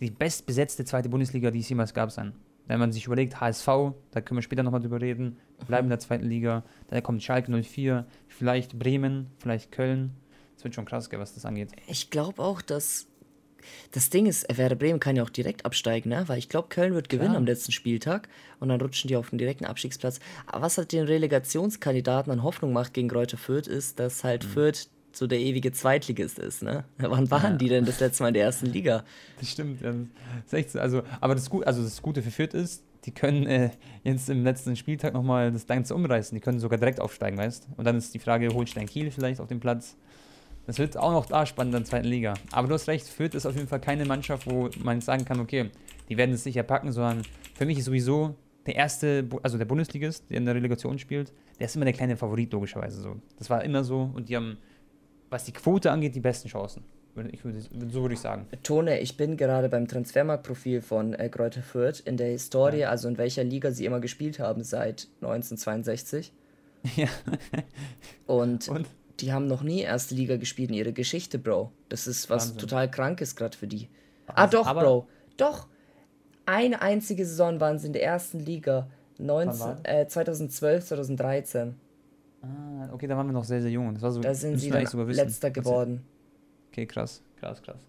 A: die bestbesetzte zweite Bundesliga, die es jemals gab, sein. Wenn man sich überlegt, HSV, da können wir später nochmal drüber reden, bleiben in der zweiten Liga. Dann kommt Schalke 04, vielleicht Bremen, vielleicht Köln. Es wird schon krass, was das angeht.
B: Ich glaube auch, dass das Ding ist, Werder Bremen kann ja auch direkt absteigen, ne? weil ich glaube, Köln wird gewinnen Klar. am letzten Spieltag und dann rutschen die auf den direkten Abstiegsplatz. Aber was halt den Relegationskandidaten an Hoffnung macht gegen Kräuter Fürth, ist, dass halt mhm. Fürth so der ewige Zweitligist ist. Ne? Wann waren ja. die denn das letzte Mal in der ersten Liga?
A: Das stimmt. Das ist also, aber das, Gut, also das Gute für Fürth ist, die können äh, jetzt im letzten Spieltag nochmal das Ganze umreißen. Die können sogar direkt aufsteigen, weißt Und dann ist die Frage, Holstein Kiel vielleicht auf dem Platz. Das wird auch noch da spannend in der zweiten Liga. Aber du hast recht, Fürth ist auf jeden Fall keine Mannschaft, wo man sagen kann, okay, die werden es sicher packen, sondern für mich ist sowieso der erste, also der Bundesligist, der in der Relegation spielt, der ist immer der kleine Favorit, logischerweise so. Das war immer so und die haben, was die Quote angeht, die besten Chancen. Ich würde, so würde ich sagen.
B: Tone, ich bin gerade beim Transfermarktprofil von äh, Greuther Fürth in der Historie, ja. also in welcher Liga sie immer gespielt haben seit 1962. Ja. und, und, die haben noch nie erste Liga gespielt in ihrer Geschichte, Bro. Das ist was Wahnsinn. total krankes gerade für die. Ah, doch, Bro. Doch. Eine einzige Saison waren sie in der ersten Liga. 19, äh, 2012, 2013.
A: Ah, okay, da waren wir noch sehr, sehr jung. Das war so,
B: da sind sie dann letzter geworden.
A: Okay, krass, krass, krass.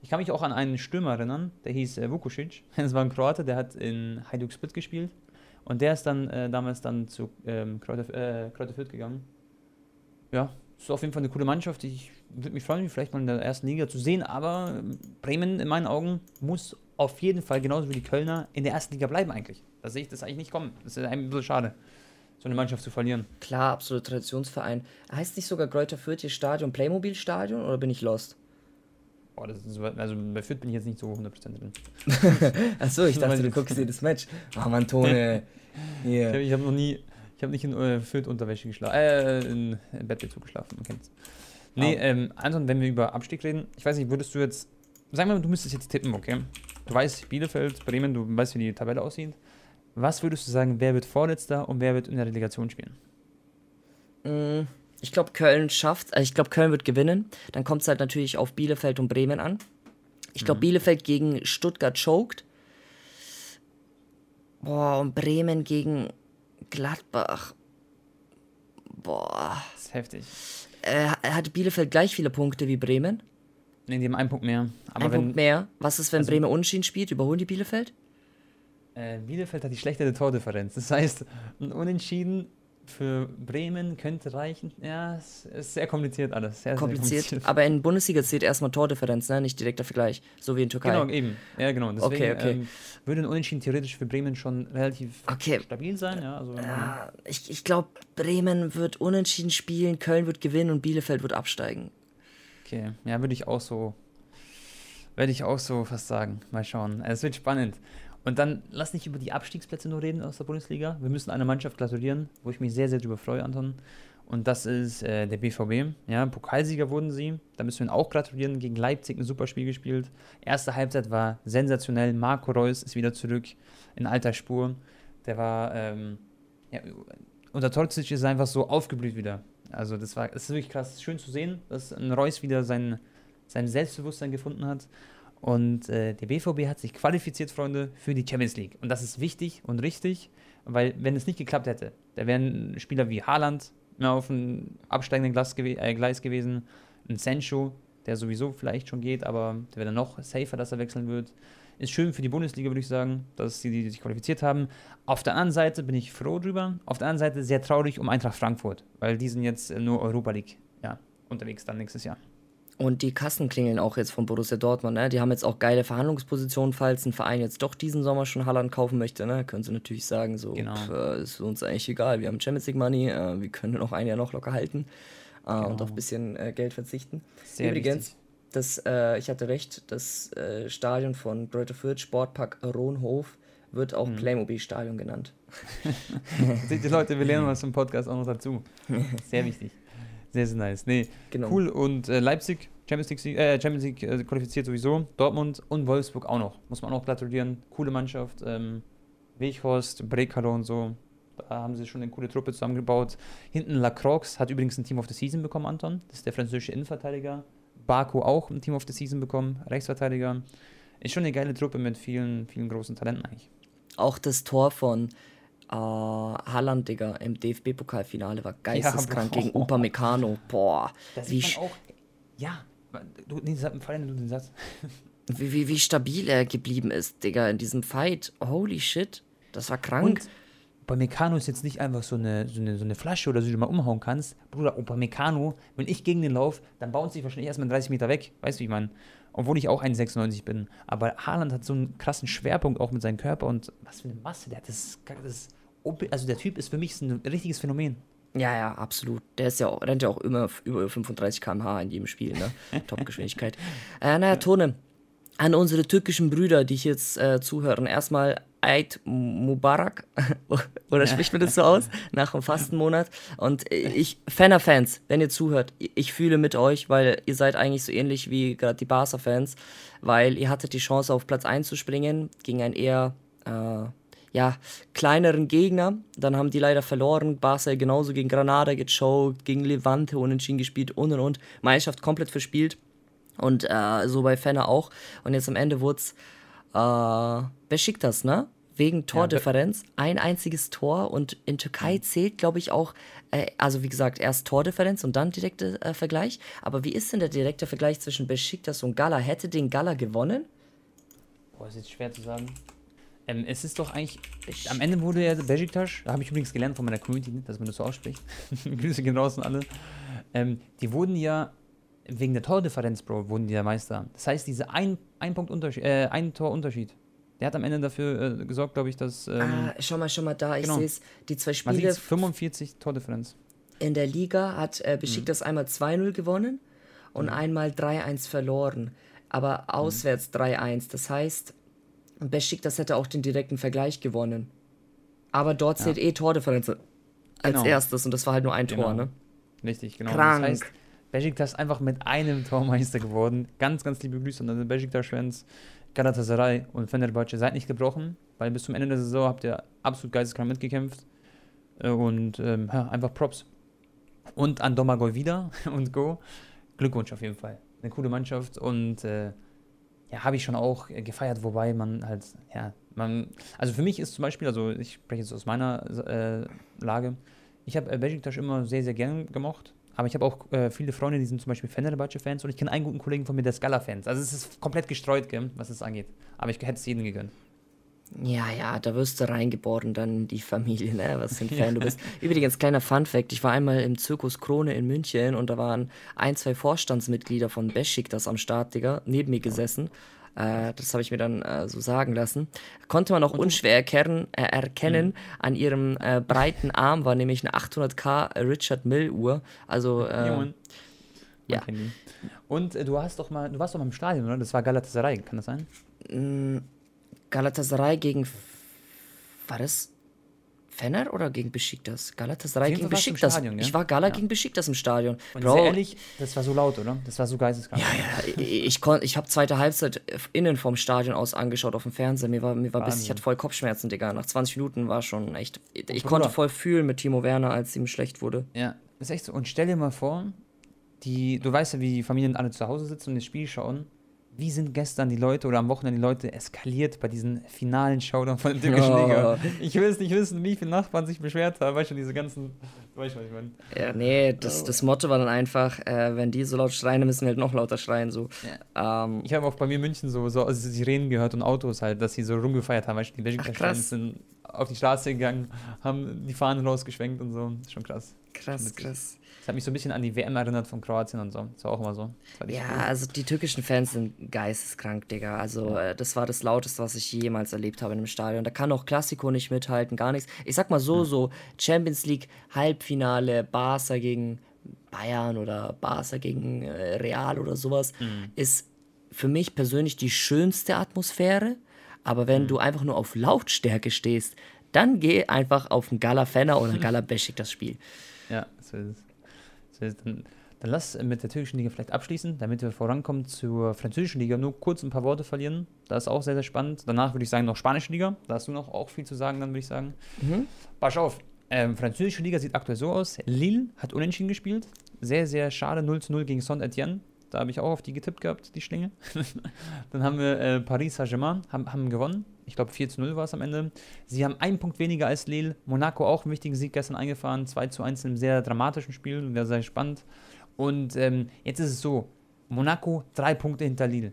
A: Ich kann mich auch an einen Stürmer erinnern, der hieß äh, Vukušić. Das war ein Kroate, der hat in Hajduk Split gespielt. Und der ist dann äh, damals dann zu ähm, Kräuter, äh, Kräuter Fürth gegangen. Ja, ist auf jeden Fall eine coole Mannschaft. Ich würde mich freuen, vielleicht mal in der ersten Liga zu sehen. Aber ähm, Bremen in meinen Augen muss auf jeden Fall, genauso wie die Kölner, in der ersten Liga bleiben eigentlich. Da sehe ich das eigentlich nicht kommen. Das ist ein bisschen schade, so eine Mannschaft zu verlieren.
B: Klar, absolut Traditionsverein. Heißt nicht sogar Kräuter Fürth hier Stadion Playmobil-Stadion oder bin ich lost?
A: Boah, das ist, also bei Fürth bin ich jetzt nicht so 100% drin.
B: Achso, ich dachte, du guckst dir das Match. Oh Mann, Tone.
A: Yeah. Ich habe hab noch nie, ich habe nicht in äh, Fürth-Unterwäsche geschlafen, äh, in, in Bettbezug geschlafen, man kennt's. Nee, oh. ähm, Anton, wenn wir über Abstieg reden, ich weiß nicht, würdest du jetzt, sag mal, du müsstest jetzt tippen, okay? Du weißt, Bielefeld, Bremen, du weißt, wie die Tabelle aussieht. Was würdest du sagen, wer wird Vorletzter und wer wird in der Relegation spielen?
B: Mm, ich glaube, Köln schafft, also ich glaube, Köln wird gewinnen. Dann kommt es halt natürlich auf Bielefeld und Bremen an. Ich glaube, mhm. Bielefeld gegen Stuttgart choked. Boah, und Bremen gegen Gladbach. Boah.
A: Das ist heftig.
B: Äh, hat Bielefeld gleich viele Punkte wie Bremen?
A: Nee, die haben einen Punkt mehr.
B: Aber ein wenn, Punkt mehr. Was ist, wenn also, Bremen Unentschieden spielt? Überholen die Bielefeld?
A: Äh, Bielefeld hat die schlechtere Tordifferenz. Das heißt, ein Unentschieden für Bremen könnte reichen. Ja, es ist sehr kompliziert alles. Sehr,
B: kompliziert, sehr kompliziert. aber in Bundesliga zählt erstmal Tordifferenz, ne? nicht direkter Vergleich, so wie in Türkei.
A: Genau, eben. Ja, genau. Deswegen okay, okay. Ähm, würde ein Unentschieden theoretisch für Bremen schon relativ
B: okay.
A: stabil sein. Ja, also,
B: ja, ich ich glaube, Bremen wird unentschieden spielen, Köln wird gewinnen und Bielefeld wird absteigen.
A: Okay, ja, würde ich auch so, würde ich auch so fast sagen. Mal schauen. Es wird spannend. Und dann lass nicht über die Abstiegsplätze nur reden aus der Bundesliga. Wir müssen einer Mannschaft gratulieren, wo ich mich sehr, sehr drüber freue, Anton. Und das ist äh, der BVB. Ja, Pokalsieger wurden sie. Da müssen wir ihnen auch gratulieren. Gegen Leipzig ein super Spiel gespielt. Erste Halbzeit war sensationell. Marco Reus ist wieder zurück in alter Spur. Der war, ähm, ja, unter Torzic ist einfach so aufgeblüht wieder. Also das war, das ist wirklich krass. Schön zu sehen, dass ein Reus wieder sein, sein Selbstbewusstsein gefunden hat. Und äh, der BVB hat sich qualifiziert, Freunde, für die Champions League. Und das ist wichtig und richtig, weil wenn es nicht geklappt hätte, da wären Spieler wie Haaland mehr auf dem absteigenden Gleis, gew äh, Gleis gewesen, ein Sancho, der sowieso vielleicht schon geht, aber der wäre dann noch safer, dass er wechseln wird. Ist schön für die Bundesliga, würde ich sagen, dass sie die sich qualifiziert haben. Auf der anderen Seite bin ich froh drüber. Auf der anderen Seite sehr traurig um Eintracht Frankfurt, weil die sind jetzt nur Europa League ja, unterwegs dann nächstes Jahr.
B: Und die Kassen klingeln auch jetzt von Borussia Dortmund. Ne? Die haben jetzt auch geile Verhandlungspositionen, falls ein Verein jetzt doch diesen Sommer schon Halland kaufen möchte. Ne? Können sie natürlich sagen, so genau. pf, äh, ist uns eigentlich egal. Wir haben Champions League Money, äh, wir können noch ein Jahr noch locker halten äh, genau. und auf ein bisschen äh, Geld verzichten. Sehr Übrigens, das, äh, ich hatte recht, das äh, Stadion von Greuther Fürth, Sportpark Rohnhof, wird auch hm. Playmobil-Stadion genannt.
A: Seht ihr Leute, wir lernen was im Podcast auch noch dazu. Sehr wichtig. Sehr, sehr nice. Nee, genau. cool. Und äh, Leipzig, Champions League, äh, Champions League äh, qualifiziert sowieso. Dortmund und Wolfsburg auch noch. Muss man auch gratulieren. Coole Mannschaft. Ähm, Weghorst, Brekalo und so. Da haben sie schon eine coole Truppe zusammengebaut. Hinten Lacroix hat übrigens ein Team of the Season bekommen, Anton. Das ist der französische Innenverteidiger. Baku auch ein Team of the Season bekommen, Rechtsverteidiger. Ist schon eine geile Truppe mit vielen, vielen großen Talenten eigentlich.
B: Auch das Tor von äh, Haaland, Digga, im DFB-Pokalfinale war geisteskrank ja, gegen Upamecano. Boah,
A: das wie auch, Ja, du, nee, fallen du den Satz.
B: wie, wie, wie stabil er geblieben ist, Digga, in diesem Fight. Holy shit, das war krank. Und
A: Upamecano ist jetzt nicht einfach so eine, so eine, so eine Flasche oder so, die du mal umhauen kannst. Bruder, Upamecano, wenn ich gegen den laufe, dann bauen sie wahrscheinlich erstmal 30 Meter weg. Weißt du, wie ich meine? Obwohl ich auch 1,96 bin. Aber Haaland hat so einen krassen Schwerpunkt auch mit seinem Körper und was für eine Masse. Der hat das, das also der Typ ist für mich ein richtiges Phänomen.
B: Ja, ja, absolut. Der ist ja auch, rennt ja auch immer über 35 km/h in jedem Spiel, ne? Top-Geschwindigkeit. Äh, naja, Tone, an unsere türkischen Brüder, die jetzt äh, zuhören, erstmal Eid Mubarak, oder spricht man das so aus, nach dem Fastenmonat. Und ich, Fenner-Fans, wenn ihr zuhört, ich fühle mit euch, weil ihr seid eigentlich so ähnlich wie gerade die Barca-Fans, weil ihr hattet die Chance auf Platz 1 zu springen gegen ein eher äh, ja, kleineren Gegner. Dann haben die leider verloren. Barca genauso gegen Granada gechoked, gegen Levante unentschieden gespielt und und und. Meisterschaft komplett verspielt. Und äh, so bei Fenner auch. Und jetzt am Ende wurde es äh, Besiktas, ne? Wegen Tordifferenz. Ein einziges Tor. Und in Türkei zählt, glaube ich, auch, äh, also wie gesagt, erst Tordifferenz und dann direkter äh, Vergleich. Aber wie ist denn der direkte Vergleich zwischen Besiktas und Gala? Hätte den Gala gewonnen?
A: Boah, ist jetzt schwer zu sagen. Ähm, es ist doch eigentlich. Am Ende wurde ja Besiktas, da habe ich übrigens gelernt von meiner Community, dass man das so ausspricht. Grüße gehen raus an alle. Ähm, die wurden ja wegen der Tordifferenz, Bro, wurden die ja Meister. Das heißt, diese ein, ein Punkt Unterschied, äh, ein Tor Unterschied. Der hat am Ende dafür äh, gesorgt, glaube ich, dass. Ähm,
B: ah, schau mal, schau mal da, ich genau. sehe es. Die zwei Spiele.
A: Man 45 Tordifferenz.
B: In der Liga hat äh, Besiktas mhm. einmal 2-0 gewonnen und mhm. einmal 3-1 verloren. Aber auswärts mhm. 3-1. Das heißt, Besiktas hätte auch den direkten Vergleich gewonnen. Aber dort zählt ja. eh Tordifferenz als genau. erstes und das war halt nur ein genau. Tor, ne?
A: Richtig, genau. Krank. Das heißt, Besiktas einfach mit einem Tormeister geworden. Ganz, ganz liebe Grüße an den Besiktas-Fans. Galatasaray und Fenerbahce seid nicht gebrochen, weil bis zum Ende der Saison habt ihr absolut geisteskrank mitgekämpft. Äh, und ähm, ja, einfach Props. Und an Domagoj wieder und Go. Glückwunsch auf jeden Fall. Eine coole Mannschaft und äh, ja, habe ich schon auch gefeiert, wobei man halt, ja, man, also für mich ist zum Beispiel, also ich spreche jetzt aus meiner äh, Lage, ich habe äh, Besiktas immer sehr, sehr gern gemocht, aber ich habe auch äh, viele Freunde, die sind zum Beispiel Fenerbahce-Fans und ich kenne einen guten Kollegen von mir, der Scala-Fans. Also es ist komplett gestreut, gell, was es angeht. Aber ich hätte es jedem gegönnt.
B: Ja, ja, da wirst du reingeboren dann in die Familie, ne? Was für ein Fan du bist. Übrigens, kleiner Fun-Fact: Ich war einmal im Zirkus Krone in München und da waren ein, zwei Vorstandsmitglieder von Beschik, das am Start, Digga, neben mir gesessen. Äh, das habe ich mir dann äh, so sagen lassen. Konnte man auch unschwer erkennen, äh, erkennen mhm. an ihrem äh, breiten Arm, war nämlich eine 800k Richard Mill Uhr. Also, äh,
A: ja. Und äh, du hast doch mal, du warst doch mal im Stadion, oder? Das war Galatasaray, kann das sein?
B: Mm, Galatasaray gegen. War das Fener oder gegen Besiktas? Galatasaray gegen Besiktas. Stadion, ja? Ich war Gala ja. gegen Besiktas im Stadion.
A: Und Bro, ehrlich, das war so laut, oder? Das war so geisteskrank.
B: Ja, ja. ich ich, ich habe zweite Halbzeit innen vom Stadion aus angeschaut auf dem Fernseher. Mir war, mir war bis, ich hatte voll Kopfschmerzen, Digga. Nach 20 Minuten war schon echt. Ich konnte voll fühlen mit Timo Werner, als ihm schlecht wurde.
A: Ja, ist echt so. Und stell dir mal vor, die, du weißt ja, wie die Familien alle zu Hause sitzen und das Spiel schauen wie sind gestern die Leute oder am Wochenende die Leute eskaliert bei diesen finalen Showdown von türkischen oh. Ich will es nicht wissen, wie viele Nachbarn sich beschwert haben, weißt du, diese ganzen, weißt du, was ich meine?
B: Ja, nee, das, das Motto war dann einfach, äh, wenn die so laut schreien, dann müssen wir halt noch lauter schreien, so.
A: Ja. Ähm, ich habe auch bei mir in München so, so also Sirenen gehört und Autos halt, dass sie so rumgefeiert haben, weißt du, die Besiktas sind auf die Straße gegangen, haben die Fahnen rausgeschwenkt und so, schon krass.
B: Krass, krass
A: hat mich so ein bisschen an die WM erinnert von Kroatien und so. Das war auch immer so.
B: Ja, cool. also die türkischen Fans sind geisteskrank, Digga. Also ja. äh, das war das Lauteste, was ich jemals erlebt habe in einem Stadion. Da kann auch Klassiko nicht mithalten, gar nichts. Ich sag mal so, ja. so Champions League Halbfinale, Barca gegen Bayern oder Barca gegen äh, Real oder sowas, mhm. ist für mich persönlich die schönste Atmosphäre. Aber wenn mhm. du einfach nur auf Lautstärke stehst, dann geh einfach auf ein Gala Fenner oder Gala Beschik das Spiel.
A: Ja, so ist es. Dann, dann lass mit der türkischen Liga vielleicht abschließen, damit wir vorankommen zur französischen Liga. Nur kurz ein paar Worte verlieren. Das ist auch sehr, sehr spannend. Danach würde ich sagen noch spanische Liga. Da hast du noch auch viel zu sagen, dann würde ich sagen. Mhm. Pass auf. Ähm, französische Liga sieht aktuell so aus. Lille hat unentschieden gespielt. Sehr, sehr schade. 0 zu 0 gegen Saint-Etienne. Da habe ich auch auf die getippt gehabt, die Schlinge. dann haben wir äh, Paris Saint-Germain, haben, haben gewonnen. Ich glaube 4 zu 0 war es am Ende. Sie haben einen Punkt weniger als Lille. Monaco auch einen wichtigen Sieg gestern eingefahren. 2 zu 1 in einem sehr dramatischen Spiel. Wäre sehr spannend. Und ähm, jetzt ist es so: Monaco drei Punkte hinter Lille.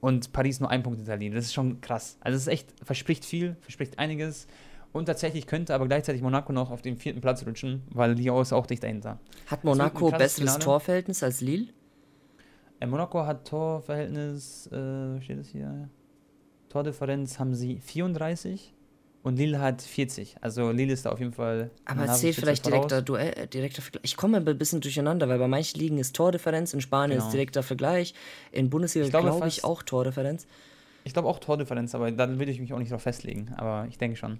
A: Und Paris nur ein Punkt hinter Lille. Das ist schon krass. Also, es ist echt, verspricht viel, verspricht einiges. Und tatsächlich könnte aber gleichzeitig Monaco noch auf den vierten Platz rutschen, weil Lyon ist auch dicht dahinter.
B: Hat Monaco besseres Finale. Torverhältnis als Lille?
A: Äh, Monaco hat Torverhältnis, äh, steht es hier? Tordifferenz haben sie 34 und Lille hat 40. Also Lille ist da auf jeden Fall.
B: Aber zählt vielleicht
A: voraus.
B: direkter Duell, äh, direkter Vergleich. Ich komme ein bisschen durcheinander, weil bei manchen Ligen ist Tordifferenz, in Spanien
A: Genau.
B: ist direkter Vergleich, in Bundesliga
A: Ich glaube
B: glaube ich auch Tordifferenz.
A: Ich glaube auch Tordifferenz, aber da will ich mich auch nicht drauf festlegen. Aber ich denke schon.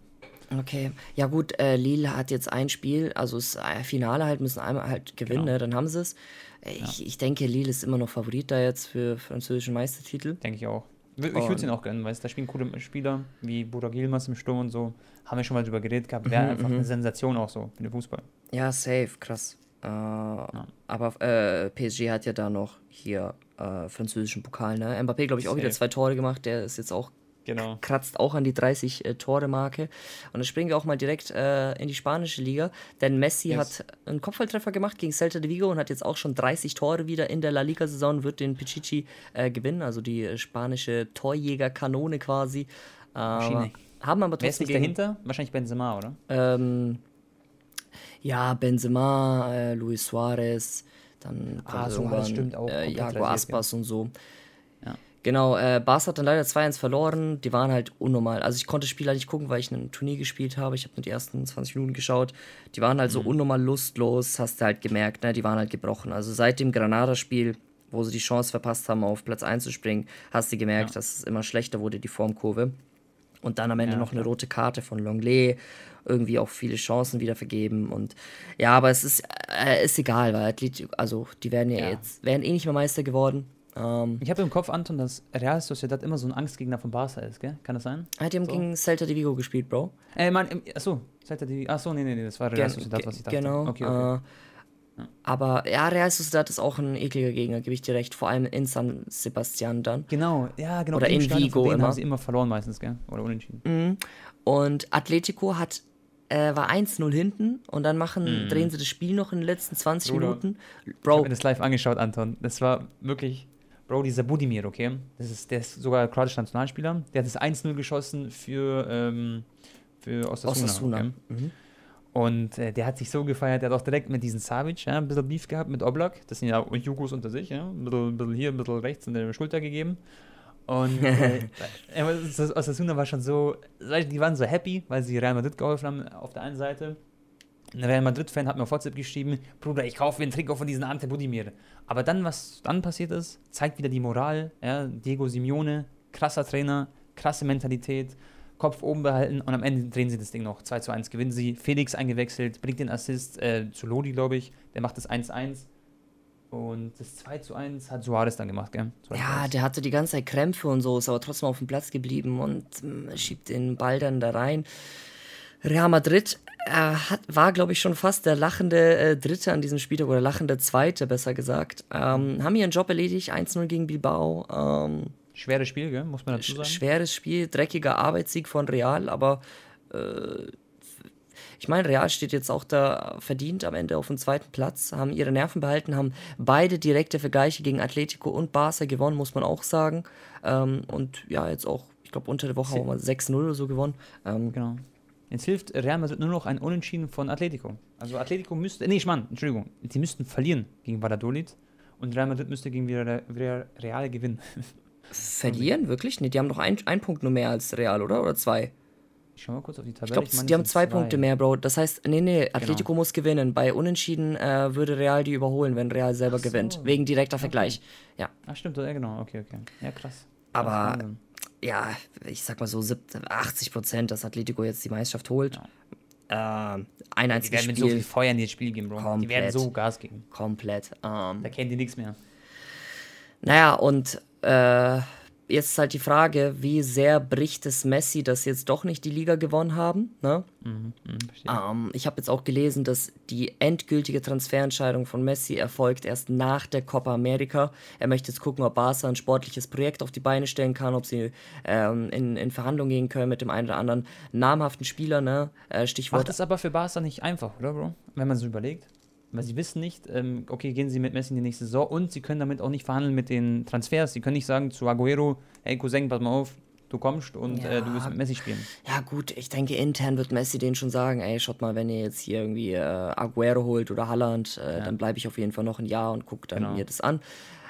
B: Okay, ja gut, äh, Lille hat jetzt ein Spiel, also das äh, Finale halt, müssen einmal halt gewinnen,
A: Genau.
B: ne, dann haben sie es. Äh, Ich, ich denke, Lille ist immer noch Favorit da jetzt für französischen Meistertitel.
A: Denke ich auch. Ich würde ihnen auch gönnen, weil es da spielen coole Spieler wie Burak Yilmaz im Sturm und so. Haben wir schon mal drüber geredet gehabt. Wäre einfach eine Sensation auch so für den Fußball.
B: Ja, safe, krass. Äh, Aber äh, PSG hat ja da noch hier äh, französischen Pokal, ne? Mbappé, glaube ich, auch wieder zwei Tore gemacht, der ist jetzt auch
A: Genau.
B: kratzt auch an die 30 äh, Tore-Marke. Und dann springen wir auch mal direkt äh, in die spanische Liga, denn Messi
A: Yes.
B: hat einen Kopfballtreffer gemacht gegen Celta de Vigo und hat jetzt auch schon 30 Tore wieder in der La Liga-Saison, wird den Pichichi äh, gewinnen, also die äh, spanische Torjägerkanone quasi. Äh, haben aber
A: Wer ist
B: trotzdem
A: nicht
B: gegen,
A: dahinter? Wahrscheinlich Benzema, oder?
B: ähm, ja, Benzema, äh, Luis Suarez, dann
A: Ah,
B: irgendwann,
A: stimmt auch,
B: äh, Jago Aspas und so.
A: Ja.
B: Genau, äh, Barca hat dann leider 2-1 verloren. Die waren halt unnormal. Also ich konnte das Spiel halt nicht gucken, weil ich ein Turnier gespielt habe. Ich habe nur die ersten 20 Minuten geschaut. Die waren halt so
A: Mhm.
B: unnormal lustlos, hast du halt gemerkt, ne? Die waren halt gebrochen. Also seit dem Granada-Spiel, wo sie die Chance verpasst haben, auf Platz 1 zu springen, hast du gemerkt, dass es immer schlechter wurde, die Formkurve. Und dann am Ende
A: Ja,
B: noch eine rote Karte von Longley, irgendwie auch viele Chancen wieder vergeben. Und ja, aber es ist, äh, ist egal, weil Atletico, also die werden ja,
A: Ja.
B: jetzt, wären eh nicht mehr Meister geworden. Ähm,
A: Ich habe im Kopf, Anton, dass Real Sociedad immer so ein Angstgegner von Barca ist, gell? Kann das sein?
B: ah, die haben
A: So.
B: gegen Celta de Vigo gespielt, Bro.
A: Äh, man, achso, seid ihr die. Achso, nee, nee, nee, das war Real
B: Gen-
A: Sociedad, was ich dachte.
B: Genau.
A: Okay, okay.
B: Äh, aber ja, Real Sociedad ist auch ein ekliger Gegner, gebe ich dir recht. Vor allem in San Sebastian dann.
A: genau, ja, genau.
B: Oder in
A: Stadion
B: Vigo immer.
A: haben sie immer verloren meistens, gell? Oder unentschieden.
B: Mhm. Und Atletico hat äh, war 1-0 hinten und dann machen, drehen sie das Spiel noch in den letzten 20
A: Mhm. Bruder.
B: Minuten.
A: Ich habe
B: Bro,
A: mir das live angeschaut, Anton. Das war wirklich. Bro, dieser Budimir, okay? Das ist, der ist sogar kroatischer Nationalspieler. Der hat das 1-0 geschossen für, ähm, für Osasuna.
B: Osasuna.
A: Okay?
B: Mhm.
A: Und äh, der hat sich so gefeiert, der hat auch direkt mit diesen Savic ja, ein bisschen Beef gehabt mit Oblak. Das sind ja Jugos unter sich, ja. Ein bisschen, ein bisschen hier, ein bisschen rechts in der Schulter gegeben. Und äh, Osasuna war schon so, die waren so happy, weil sie Real Madrid geholfen haben auf der einen Seite. Ein Real Madrid-Fan hat mir auf WhatsApp geschrieben, Bruder, ich kaufe mir ein Trikot von diesen Ante Budimir. Aber dann, was dann passiert ist, zeigt wieder die Moral. Ja, Diego Simeone, krasser Trainer, krasse Mentalität, Kopf oben behalten und am Ende drehen sie das Ding noch. 2 zu 1 gewinnen sie. Felix eingewechselt, bringt den Assist äh, zu Lodi, glaube ich. Der macht das 1-1. Und das 2 zu 1 hat Suarez dann gemacht, gell?
B: Ja, der hatte die ganze Zeit Krämpfe und so, ist aber trotzdem auf dem Platz geblieben und ähm, schiebt den Ball dann da rein. Real Madrid äh, hat, war, glaube ich, schon fast der lachende äh, Dritte an diesem Spieltag oder lachende Zweite, besser gesagt. Ähm, haben ihren Job erledigt, 1-0 gegen Bilbao. Ähm,
A: Schweres Spiel, gell? Muss man dazu sagen.
B: schweres Spiel, dreckiger Arbeitssieg von Real, aber äh, ich meine, Real steht jetzt auch da verdient am Ende auf dem zweiten Platz, haben ihre Nerven behalten, haben beide direkte Vergleiche gegen Atletico und Barca gewonnen, muss man auch sagen. Ähm, und ja, jetzt auch, ich glaube, unter der Woche haben wir 6-0 oder so gewonnen. Ähm,
A: Genau. Jetzt hilft Real Madrid nur noch ein Unentschieden von Atletico. Also Atletico müsste, nee, Mann, Entschuldigung, sie müssten verlieren gegen Valladolid und Real Madrid müsste gegen Real, gewinnen.
B: verlieren, wirklich? Nee, die haben noch ein, ein Punkt nur mehr als Real, oder? Oder zwei?
A: Ich schau mal kurz auf die Tabelle.
B: Ich glaube,
A: meine,
B: die
A: es
B: haben
A: sind
B: zwei, Punkte mehr, Bro. Das heißt, nee, nee, Atletico muss gewinnen. Bei Unentschieden äh, würde Real die überholen, wenn Real selber
A: so.
B: gewinnt. Wegen direkter Vergleich. Ja.
A: Ach stimmt, ja genau, okay, okay. Ja, krass.
B: Aber-. Ja, ich sag mal so 70, 80 Prozent, dass Atletico jetzt die Meisterschaft holt. Ähm, ein
A: die
B: einziges
A: werden mit so viel
B: Spiel.
A: Feuer in das Spiel gehen, Bro. Die
B: Komplett.
A: werden so Gas geben.
B: komplett. Ähm,
A: Da kennen die nichts mehr.
B: naja, und äh, jetzt ist halt die Frage, wie sehr bricht es Messi, dass sie jetzt doch nicht die Liga gewonnen haben. Ne?
A: Mhm, mhm.
B: Ähm, ich habe jetzt auch gelesen, dass die endgültige Transferentscheidung von Messi erfolgt erst nach der Copa America. Er möchte jetzt gucken, ob Barca ein sportliches Projekt auf die Beine stellen kann, ob sie ähm, in, in Verhandlungen gehen können mit dem einen oder anderen namhaften Spieler. Ne? Äh,
A: Macht
B: Stichwort
A: es aber für Barca nicht einfach, oder, Bro? Wenn man so überlegt. Weil sie wissen nicht, ähm, okay, gehen sie mit Messi in die nächste Saison und sie können damit auch nicht verhandeln mit den Transfers. Sie können nicht sagen zu Aguero, hey Cousin, pass mal auf, du kommst und äh, du
B: Ja.
A: wirst mit Messi spielen.
B: Ja, gut, ich denke, intern wird Messi denen schon sagen: Ey, schaut mal, wenn ihr jetzt hier irgendwie äh, Aguero holt oder Haaland, äh, dann bleibe ich auf jeden Fall noch ein Jahr und gucke dann
A: Genau.
B: mir das an.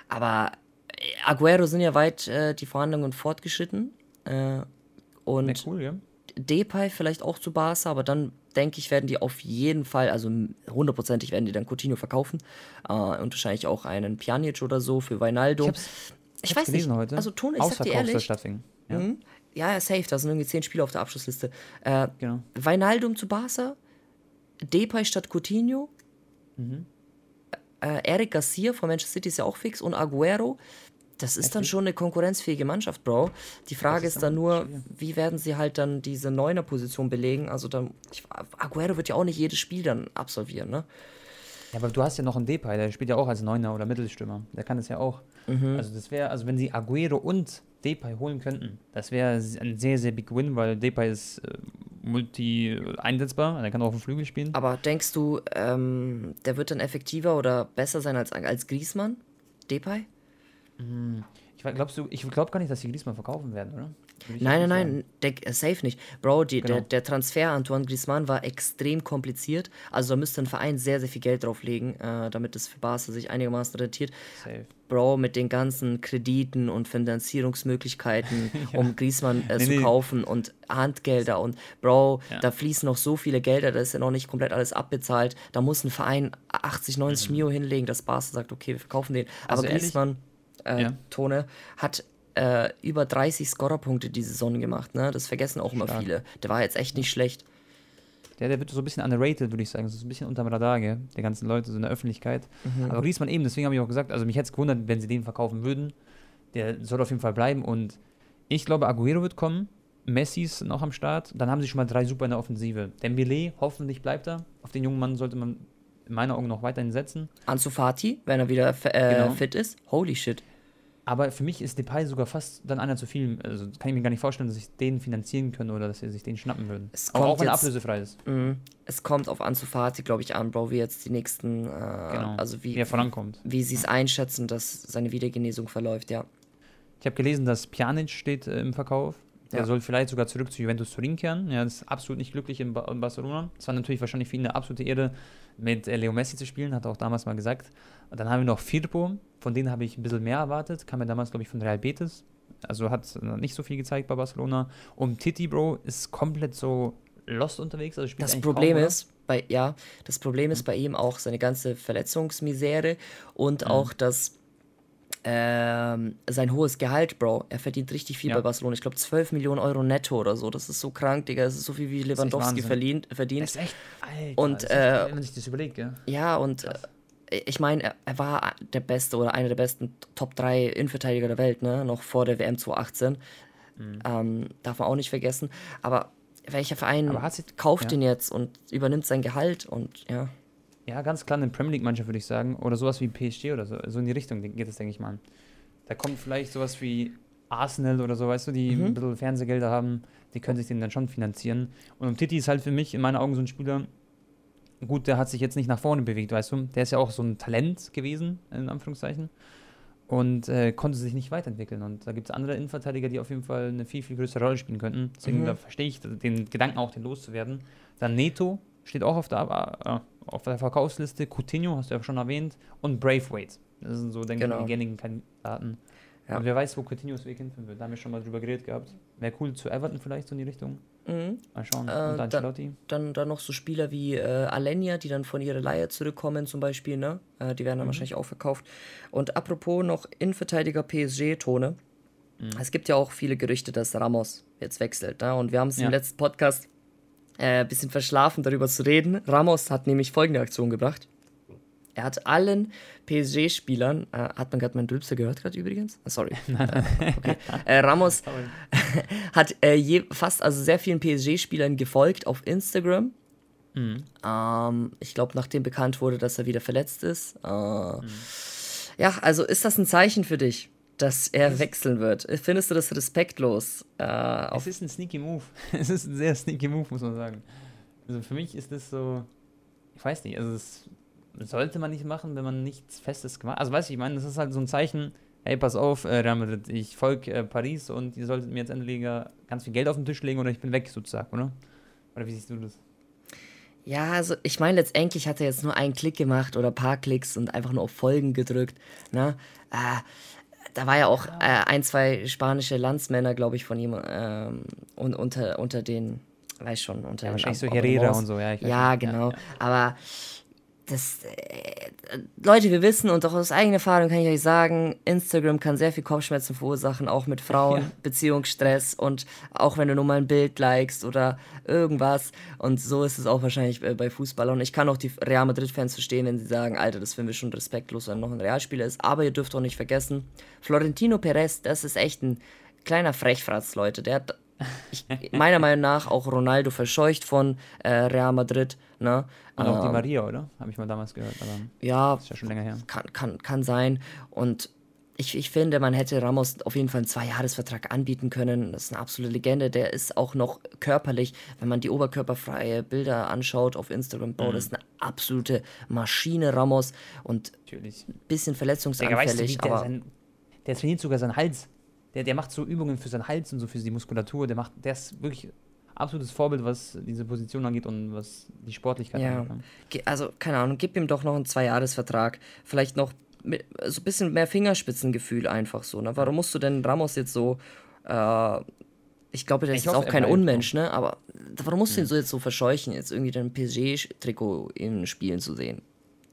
B: Aber äh, Aguero sind ja weit äh, die Verhandlungen fortgeschritten. Äh, und
A: cool, ja?
B: Depay vielleicht auch zu Barca, aber dann denke ich, werden die auf jeden Fall, also hundertprozentig werden die dann Coutinho verkaufen äh, und wahrscheinlich auch einen Pjanic oder so für Wijnaldum.
A: Ich, ich weiß nicht, heute.
B: also Tone, ich sag dir ehrlich,
A: ja.
B: Mhm. ja, ja, safe, da sind irgendwie zehn Spiele auf der Abschlussliste. Äh, genau. Wijnaldum zu Barca, Depay statt Coutinho, mhm. äh, Eric Garcia von Manchester City ist ja auch fix und Aguero das ist dann schon eine konkurrenzfähige Mannschaft, Bro. Die Frage ist, ist dann nur, schwierig. wie werden sie halt dann diese Neuner-Position belegen? Also dann, ich, Aguero wird ja auch nicht jedes Spiel dann absolvieren, ne?
A: Ja, aber du hast ja noch einen Depay, der spielt ja auch als Neuner oder Mittelstürmer. Der kann das ja auch. Mhm. Also das wäre, also wenn sie Aguero und Depay holen könnten, das wäre ein sehr, sehr big Win, weil Depay ist äh, multi einsetzbar, der kann auch auf dem Flügel spielen.
B: Aber denkst du, ähm, der wird dann effektiver oder besser sein als, als Griezmann? Depay?
A: Ich glaubst du, ich glaube gar nicht, dass sie Griezmann verkaufen werden, oder?
B: Nein, nein, nein, der, äh, safe nicht. Bro, die, genau. der, der Transfer Antoine Griezmann war extrem kompliziert. Also da müsste ein Verein sehr, sehr viel Geld drauflegen, äh, damit es für Barca sich einigermaßen rentiert. Safe. Bro, mit den ganzen Krediten und Finanzierungsmöglichkeiten, ja. um Griezmann äh, nee, zu nee. kaufen und Handgelder und Bro, ja. da fließen noch so viele Gelder, da ist ja noch nicht komplett alles abbezahlt. Da muss ein Verein 80, 90 mhm. Mio hinlegen, dass Barca sagt, okay, wir verkaufen den. Aber also Griezmann... Ehrlich? Äh, ja. Tone, hat äh, über 30 Scorerpunkte die Saison gemacht. Ne? Das vergessen auch Stark. immer viele. Der war jetzt echt nicht schlecht.
A: Der, der wird so ein bisschen underrated, würde ich sagen. So ein bisschen unterm Radar, gell? der ganzen Leute, so in der Öffentlichkeit. Mhm. Aber Griezmann eben, deswegen habe ich auch gesagt, also mich hätte es gewundert, wenn sie den verkaufen würden. Der soll auf jeden Fall bleiben und ich glaube, Aguero wird kommen. Messi ist noch am Start. Dann haben sie schon mal drei super in der Offensive. Dembele, hoffentlich bleibt er. Auf den jungen Mann sollte man in meinen Augen noch weiterhin setzen.
B: Ansu Fati, wenn er wieder äh, genau. fit ist. Holy shit.
A: Aber für mich ist Depay sogar fast dann einer zu viel. Also kann ich mir gar nicht vorstellen, dass ich den finanzieren können oder dass sie sich den schnappen würden.
B: Es Aber auch wenn er ablösefrei ist. Mh, es kommt auf Ansu Fati, glaube ich, an, Bro, wie jetzt die nächsten, äh, genau. also wie,
A: wie er vorankommt.
B: Wie, wie sie es einschätzen, dass seine Wiedergenesung verläuft, ja.
A: Ich habe gelesen, dass Pjanic steht äh, im Verkauf. Der ja. soll vielleicht sogar zurück zu Juventus Turin kehren. Ja, das ist absolut nicht glücklich in, ba in Barcelona. Es war natürlich wahrscheinlich für ihn eine absolute Ehre, mit äh, Leo Messi zu spielen, hat er auch damals mal gesagt. Und dann haben wir noch Firpo, von denen habe ich ein bisschen mehr erwartet. Kam ja damals, glaube ich, von Real Betis. Also hat nicht so viel gezeigt bei Barcelona. Und Titi, Bro, ist komplett so lost unterwegs. Also
B: das Problem kaum, ist, bei, ja, das Problem ist bei ihm auch seine ganze Verletzungsmisere und mhm. auch das ähm, sein hohes Gehalt, Bro. Er verdient richtig viel ja. bei Barcelona. Ich glaube 12 Millionen Euro netto oder so. Das ist so krank, Digga. Das ist so viel wie Lewandowski verdient. verdient. Das ist echt, Alter, und, äh, echt, wenn man sich das überlegt, gell? Ja, und äh, ich meine, er, er, war der beste oder einer der besten Top 3 Innenverteidiger der Welt, ne? Noch vor der WM 2018. Mhm. Ähm, darf man auch nicht vergessen. Aber welcher Verein sie, kauft ja. den jetzt und übernimmt sein Gehalt und ja.
A: Ja, ganz klar eine Premier League-Mannschaft, würde ich sagen. Oder sowas wie PSG oder so. So in die Richtung geht es, denke ich mal. Da kommt vielleicht sowas wie Arsenal oder so, weißt du, die mhm. ein bisschen Fernsehgelder haben, die können sich den dann schon finanzieren. Und Titi ist halt für mich in meinen Augen so ein Spieler, gut, der hat sich jetzt nicht nach vorne bewegt, weißt du. Der ist ja auch so ein Talent gewesen, in Anführungszeichen. Und äh, konnte sich nicht weiterentwickeln. Und da gibt es andere Innenverteidiger, die auf jeden Fall eine viel, viel größere Rolle spielen könnten. Deswegen mhm. verstehe ich den Gedanken auch, den loszuwerden. Dann Neto steht auch auf der, äh, auf der Verkaufsliste. Coutinho, hast du ja schon erwähnt. Und Braithwaite. Das sind so, denke ich, genau. die gängigen Kandidaten. Ja. Und wer weiß, wo Coutinhos Weg hinführen wird. Da haben wir schon mal drüber geredet gehabt. Wäre cool zu Everton vielleicht so in die Richtung. Mhm. Mal schauen.
B: Äh, und Ancelotti. Dann, dann noch so Spieler wie äh, Alenia, die dann von ihrer Leihe zurückkommen zum Beispiel. Ne? Äh, die werden dann mhm. wahrscheinlich auch verkauft. Und apropos noch Innenverteidiger PSG-Tone. Mhm. Es gibt ja auch viele Gerüchte, dass Ramos jetzt wechselt. Ne? Und wir haben es ja. im letzten Podcast äh, bisschen verschlafen, darüber zu reden. Ramos hat nämlich folgende Aktion gebracht. Er hat allen PSG-Spielern, äh, hat man gerade meinen Dülpser gehört gerade übrigens? Ah, sorry. okay. äh, Ramos hat äh, je, fast, also sehr vielen PSG-Spielern gefolgt auf Instagram. Mhm. Ähm, ich glaube, nachdem bekannt wurde, dass er wieder verletzt ist. Äh, mhm. Ja, also ist das ein Zeichen für dich, dass er wechseln wird? Findest du das respektlos?
A: Äh, es ist ein sneaky Move. es ist ein sehr sneaky Move, muss man sagen. Also für mich ist das so, ich weiß nicht, also es sollte man nicht machen, wenn man nichts Festes gemacht hat. Also, weiß ich, ich meine, das ist halt so ein Zeichen, hey, pass auf, äh, Real Madrid, ich folge äh, Paris und ihr solltet mir jetzt endlich ganz viel Geld auf den Tisch legen oder ich bin weg, sozusagen, oder? Oder wie siehst du das?
B: Ja, also ich meine, letztendlich hat er jetzt nur einen Klick gemacht oder ein paar Klicks und einfach nur auf Folgen gedrückt. Ne? Äh, da war ja auch äh, ein, zwei spanische Landsmänner, glaube ich, von ihm ähm, und unter, unter den, weiß schon, unter
A: Ja,
B: den
A: wahrscheinlich so Herrera und so, ja. ich weiß
B: Ja, genau.
A: ja.
B: Aber das, äh, Leute, wir wissen und auch aus eigener Erfahrung kann ich euch sagen, Instagram kann sehr viel Kopfschmerzen verursachen, auch mit Frauen,
A: Ja.
B: Beziehungsstress und auch wenn du nur mal ein Bild likest oder irgendwas. Und so ist es auch wahrscheinlich äh, bei Fußballern. Ich kann auch die Real Madrid-Fans verstehen, wenn sie sagen, Alter, das finden wir schon respektlos, wenn noch ein Realspieler ist. Aber ihr dürft auch nicht vergessen, Florentino Perez, das ist echt ein kleiner Frechfratz, Leute. Der hat ich, meiner Meinung nach auch Ronaldo verscheucht von äh, Real Madrid. Ne?
A: Und auch die
B: Ähm,
A: Maria, oder? Habe ich mal damals gehört,
B: ja,
A: ist ja schon länger her.
B: kann, kann, kann sein. Und ich, ich finde, man hätte Ramos auf jeden Fall einen Zweijahresvertrag anbieten können. Das ist eine absolute Legende. Der ist auch noch körperlich, wenn man die oberkörperfreie Bilder anschaut auf Instagram, Bro, das ist eine absolute Maschine, Ramos. Und
A: Natürlich.
B: ein bisschen verletzungsanfällig,
A: der,
B: aber
A: sein, der trainiert sogar seinen Hals. Der, der macht so Übungen für seinen Hals und so für die Muskulatur. Der macht, der ist wirklich absolutes Vorbild, was diese Position angeht und was die Sportlichkeit
B: Ja.
A: angeht. ne?
B: Ge- also keine Ahnung, gib ihm doch noch einen Zweijahresvertrag. Vielleicht noch mit, so ein bisschen mehr Fingerspitzengefühl einfach so. Ne? Warum musst du denn Ramos jetzt so. Äh, ich glaube, der ist
A: hoffe,
B: auch kein Unmensch, ne? Aber warum musst du ihn so jetzt so verscheuchen, jetzt irgendwie dein PSG-Trikot in Spielen zu sehen?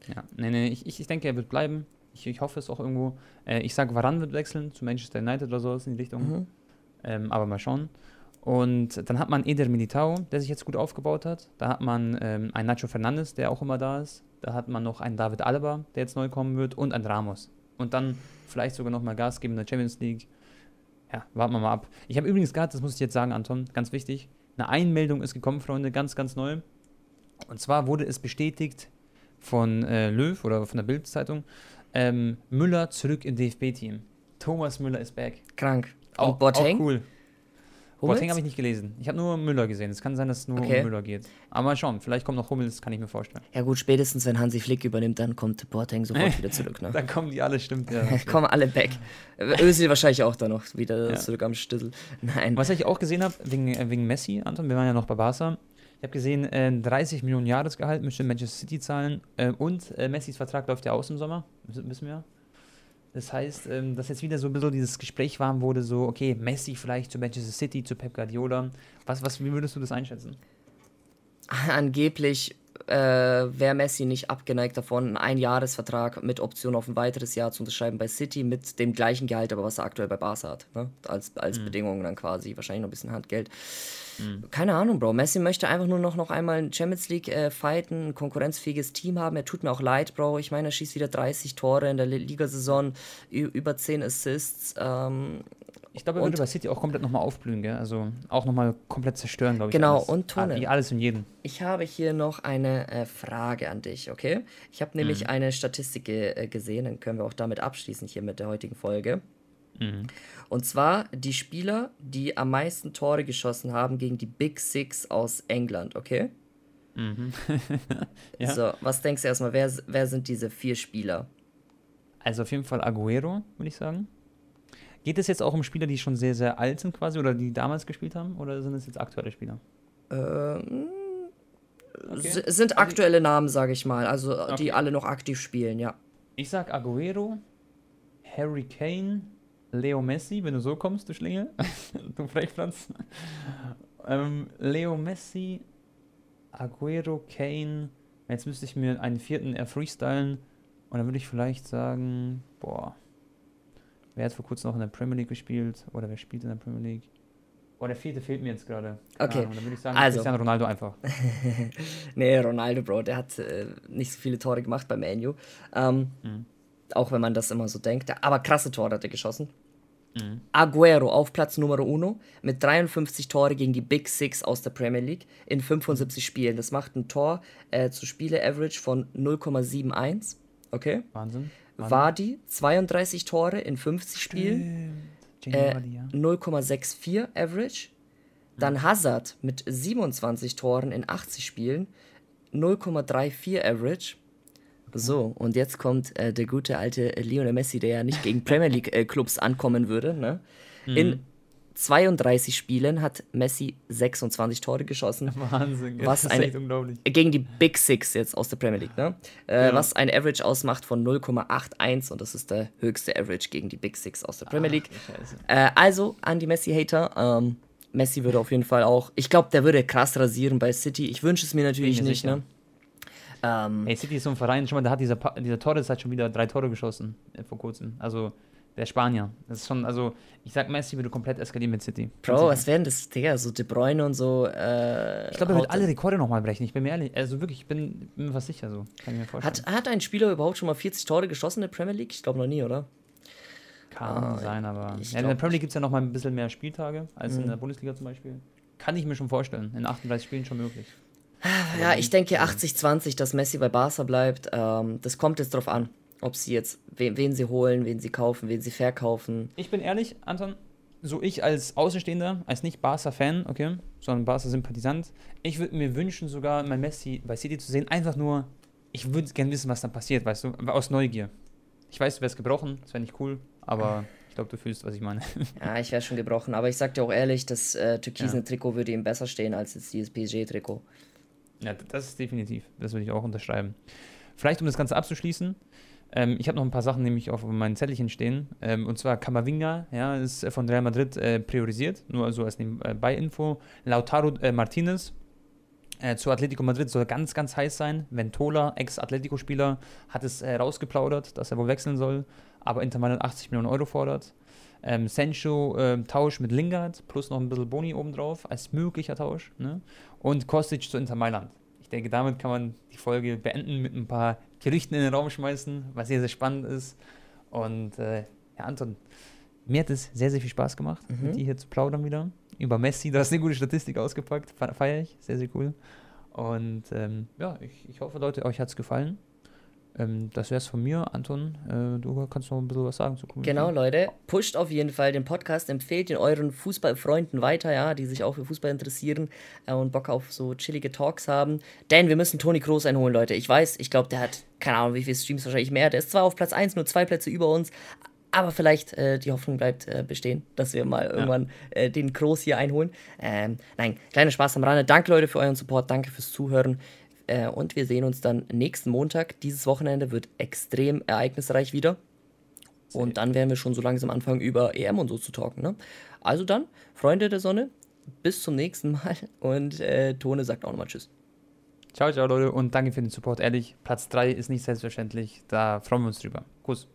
A: Ja, nee, nee, ich, ich, ich denke, er wird bleiben. Ich, ich hoffe es auch irgendwo. Äh, ich sage, Varan wird wechseln zu Manchester United oder sowas in die Richtung.
B: Mhm.
A: Ähm, aber mal schauen. Und dann hat man Eder Militao, der sich jetzt gut aufgebaut hat. Da hat man ähm, einen Nacho Fernandes, der auch immer da ist. Da hat man noch einen David Alaba, der jetzt neu kommen wird. Und einen Ramos. Und dann vielleicht sogar nochmal Gas geben in der Champions League. Ja, warten wir mal ab. Ich habe übrigens gerade, das muss ich jetzt sagen, Anton, ganz wichtig, eine Einmeldung ist gekommen, Freunde, ganz, ganz neu. Und zwar wurde es bestätigt von äh, Löw oder von der Bild-Zeitung, ähm, Müller zurück im DFB-Team. Thomas Müller ist back.
B: Krank.
A: Auch,
B: Und Boateng?
A: auch cool.
B: Hummels?
A: Boateng habe ich nicht gelesen. Ich habe nur Müller gesehen. Es kann sein, dass es nur
B: Okay.
A: um Müller geht. Aber mal schauen. Vielleicht kommt noch Hummels, kann ich mir vorstellen.
B: Ja gut, spätestens wenn Hansi Flick übernimmt, dann kommt Boateng sofort wieder zurück, ne?
A: Dann kommen die alle, stimmt. Ja.
B: Kommen alle back. Özil wahrscheinlich auch da noch wieder
A: Ja.
B: zurück am Stüssel. Nein.
A: Was ich auch gesehen habe, wegen, äh, wegen Messi, Anton, wir waren ja noch bei Barca. Ich habe gesehen, äh, 30 Millionen Jahresgehalt müsste Manchester City zahlen. Äh, und äh, Messis Vertrag läuft ja aus im Sommer. Wissen wir. Das heißt, ähm, dass jetzt wieder so ein bisschen dieses Gespräch warm wurde, so, okay, Messi vielleicht zu Manchester City, zu Pep Guardiola. Was, was, wie würdest du das einschätzen?
B: Angeblich äh, wäre Messi nicht abgeneigt davon, einen Einjahresvertrag mit Option auf ein weiteres Jahr zu unterschreiben bei City mit dem gleichen Gehalt, aber was er aktuell bei Barca hat. Ne? Als, als Bedingung dann quasi, wahrscheinlich noch ein bisschen Handgeld. Keine Ahnung, Bro. Messi möchte einfach nur noch, noch einmal in Champions League äh, fighten, ein konkurrenzfähiges Team haben. Er tut mir auch leid, Bro. Ich meine, er schießt wieder 30 Tore in der Li- Ligasaison, über 10 Assists. Ähm,
A: Ich glaube, er würde bei City auch komplett nochmal aufblühen, gell? Also auch nochmal komplett zerstören, glaube ich.
B: Genau,
A: alles.
B: und.
A: Ah, Wie alles und jeden.
B: Ich habe hier noch eine äh, Frage an dich, okay? Ich habe nämlich eine Statistik äh, gesehen, dann können wir auch damit abschließen hier mit der heutigen Folge. Und zwar die Spieler, die am meisten Tore geschossen haben gegen die Big Six aus England, okay?
A: Ja.
B: So, was denkst du erstmal, wer, wer sind diese vier Spieler?
A: Also auf jeden Fall Aguero, würde ich sagen. Geht es jetzt auch um Spieler, die schon sehr, sehr alt sind quasi oder die damals gespielt haben? Oder sind es jetzt aktuelle Spieler?
B: Ähm,
A: Okay.
B: Sind aktuelle Namen, sage ich mal, also
A: Okay.
B: die alle noch aktiv spielen, ja.
A: Ich sag Aguero, Harry Kane, Leo Messi, wenn du so kommst, du Schlingel. du Frechplatz. ähm, Leo Messi, Aguero, Kane. Jetzt müsste ich mir einen vierten eher freestylen. Und dann würde ich vielleicht sagen, boah, wer hat vor kurzem noch in der Premier League gespielt? Oder wer spielt in der Premier League? Boah, der vierte fehlt mir jetzt gerade.
B: Okay,
A: Ahnung, Dann würde ich sagen,
B: also.
A: Cristiano Ronaldo einfach.
B: Nee, Ronaldo, Bro, der hat äh, nicht so viele Tore gemacht bei Manu. Ähm,
A: Mhm.
B: Auch wenn man das immer so denkt. Aber krasse Tore hat er geschossen.
A: Mhm.
B: Aguero auf Platz Nummer uno mit 53 Tore gegen die Big Six aus der Premier League in 75 Spielen. Das macht ein Tor äh, zu Spiele-Average von 0,71. Okay.
A: Wahnsinn. Wahnsinn.
B: Vardy 32 Tore in 50 Spielen. Äh,
A: Vardy, ja.
B: 0,64 Average. Dann Hazard mit 27 Toren in 80 Spielen, 0,34 Average. So, und jetzt kommt äh, der gute alte Lionel Messi, der ja nicht gegen Premier League äh, Clubs ankommen würde, ne? In 32 Spielen hat Messi 26 Tore geschossen.
A: Wahnsinn,
B: was
A: das ist
B: eine,
A: echt unglaublich.
B: Gegen die Big Six jetzt aus der Premier League, ne? Äh,
A: Ja.
B: Was ein Average ausmacht von 0,81 und das ist der höchste Average gegen die Big Six aus der Premier League.
A: Scheiße.
B: Äh, also an die Messi-Hater. Ähm, Messi würde auf jeden Fall auch. Ich glaube, der würde krass rasieren bei City. Ich wünsche es mir natürlich
A: mir
B: nicht,
A: sicher.
B: ne? Ähm,
A: Ey, City ist so ein Verein, schon mal, da hat dieser, Pa- dieser Torres hat schon wieder drei Tore geschossen äh, vor kurzem. Also der Spanier. Das ist schon, also ich sag, Messi würde komplett eskalieren mit City.
B: Bro, was wären das, Digga? So De Bruyne und so. Äh,
A: Ich glaube, er wird alle Rekorde nochmal brechen. Ich bin mir ehrlich, also wirklich, ich bin, bin mir fast sicher so. Kann ich mir vorstellen.
B: Hat, hat ein Spieler überhaupt schon mal 40 Tore geschossen in der Premier League? Ich glaube noch nie, oder?
A: Kann
B: Ah,
A: sein, aber ja, in der Premier League gibt es ja nochmal ein bisschen mehr Spieltage als in
B: Mhm.
A: der Bundesliga zum Beispiel. Kann ich mir schon vorstellen. In 38 Spielen schon möglich.
B: Ja, ich denke 80-20, dass Messi bei Barca bleibt. Ähm, das kommt jetzt drauf an, ob sie jetzt, wen, wen sie holen, wen sie kaufen, wen sie verkaufen.
A: Ich bin ehrlich, Anton, so ich als Außenstehender, als nicht Barca-Fan, okay, sondern Barca-Sympathisant, ich würde mir wünschen, sogar mein Messi bei City zu sehen, einfach nur, ich würde gerne wissen, was dann passiert, weißt du, aus Neugier. Ich weiß, du wärst gebrochen, das wäre nicht cool, aber ich glaube, du fühlst, was ich meine.
B: Ja, ich wäre schon gebrochen, aber ich sag dir auch ehrlich, das äh, türkisene
A: Ja.
B: Trikot würde ihm besser stehen als jetzt dieses PSG-Trikot.
A: Ja, das ist definitiv. Das würde ich auch unterschreiben. Vielleicht, um das Ganze abzuschließen, ähm, ich habe noch ein paar Sachen nämlich auf meinen Zettelchen stehen. Ähm, und zwar Camavinga, ja, ist äh, von Real Madrid äh, priorisiert, nur so als Nebenbei-Info. Lautaro äh, Martinez äh, zu Atletico Madrid soll ganz, ganz heiß sein. Ventola, Ex-Atletico-Spieler, hat es äh, rausgeplaudert, dass er wohl wechseln soll, aber Inter Mailand 80 Millionen Euro fordert. Ähm, Sancho ähm, Tausch mit Lingard plus noch ein bisschen Boni obendrauf als möglicher Tausch. Ne? Und Kostic zu Inter Mailand. Ich denke, damit kann man die Folge beenden mit ein paar Gerüchten in den Raum schmeißen, was sehr, sehr spannend ist. Und äh, ja, Anton, mir hat es sehr, sehr viel Spaß gemacht,
B: Mhm.
A: mit dir hier zu plaudern wieder. Über Messi, du hast eine gute Statistik ausgepackt, fe- feiere ich, sehr, sehr cool. Und ähm, ja, ich, ich hoffe, Leute, euch hat es gefallen. Ähm, das wäre es von mir. Anton, äh, du kannst noch ein bisschen was sagen zu Community.
B: Genau, Leute. Pusht auf jeden Fall den Podcast, empfehlt ihn euren Fußballfreunden weiter, ja, die sich auch für Fußball interessieren äh, und Bock auf so chillige Talks haben. Denn wir müssen Toni Kroos einholen, Leute. Ich weiß, ich glaube, der hat, keine Ahnung, wie viele Streams wahrscheinlich mehr. Der ist zwar auf Platz 1, nur zwei Plätze über uns. Aber vielleicht äh, die Hoffnung bleibt äh, bestehen, dass wir mal irgendwann äh, den Kroos hier einholen. Ähm, nein, kleiner Spaß am Rande. Danke, Leute, für euren Support. Danke fürs Zuhören. Äh, und wir sehen uns dann nächsten Montag. Dieses Wochenende wird extrem ereignisreich wieder. Und dann werden wir schon so langsam anfangen, über EM und so zu talken. Ne? Also dann, Freunde der Sonne, bis zum nächsten Mal. Und äh, Tone sagt auch nochmal Tschüss.
A: Ciao, ciao, Leute. Und danke für den Support. Ehrlich, Platz 3 ist nicht selbstverständlich. Da freuen wir uns drüber. Kuss.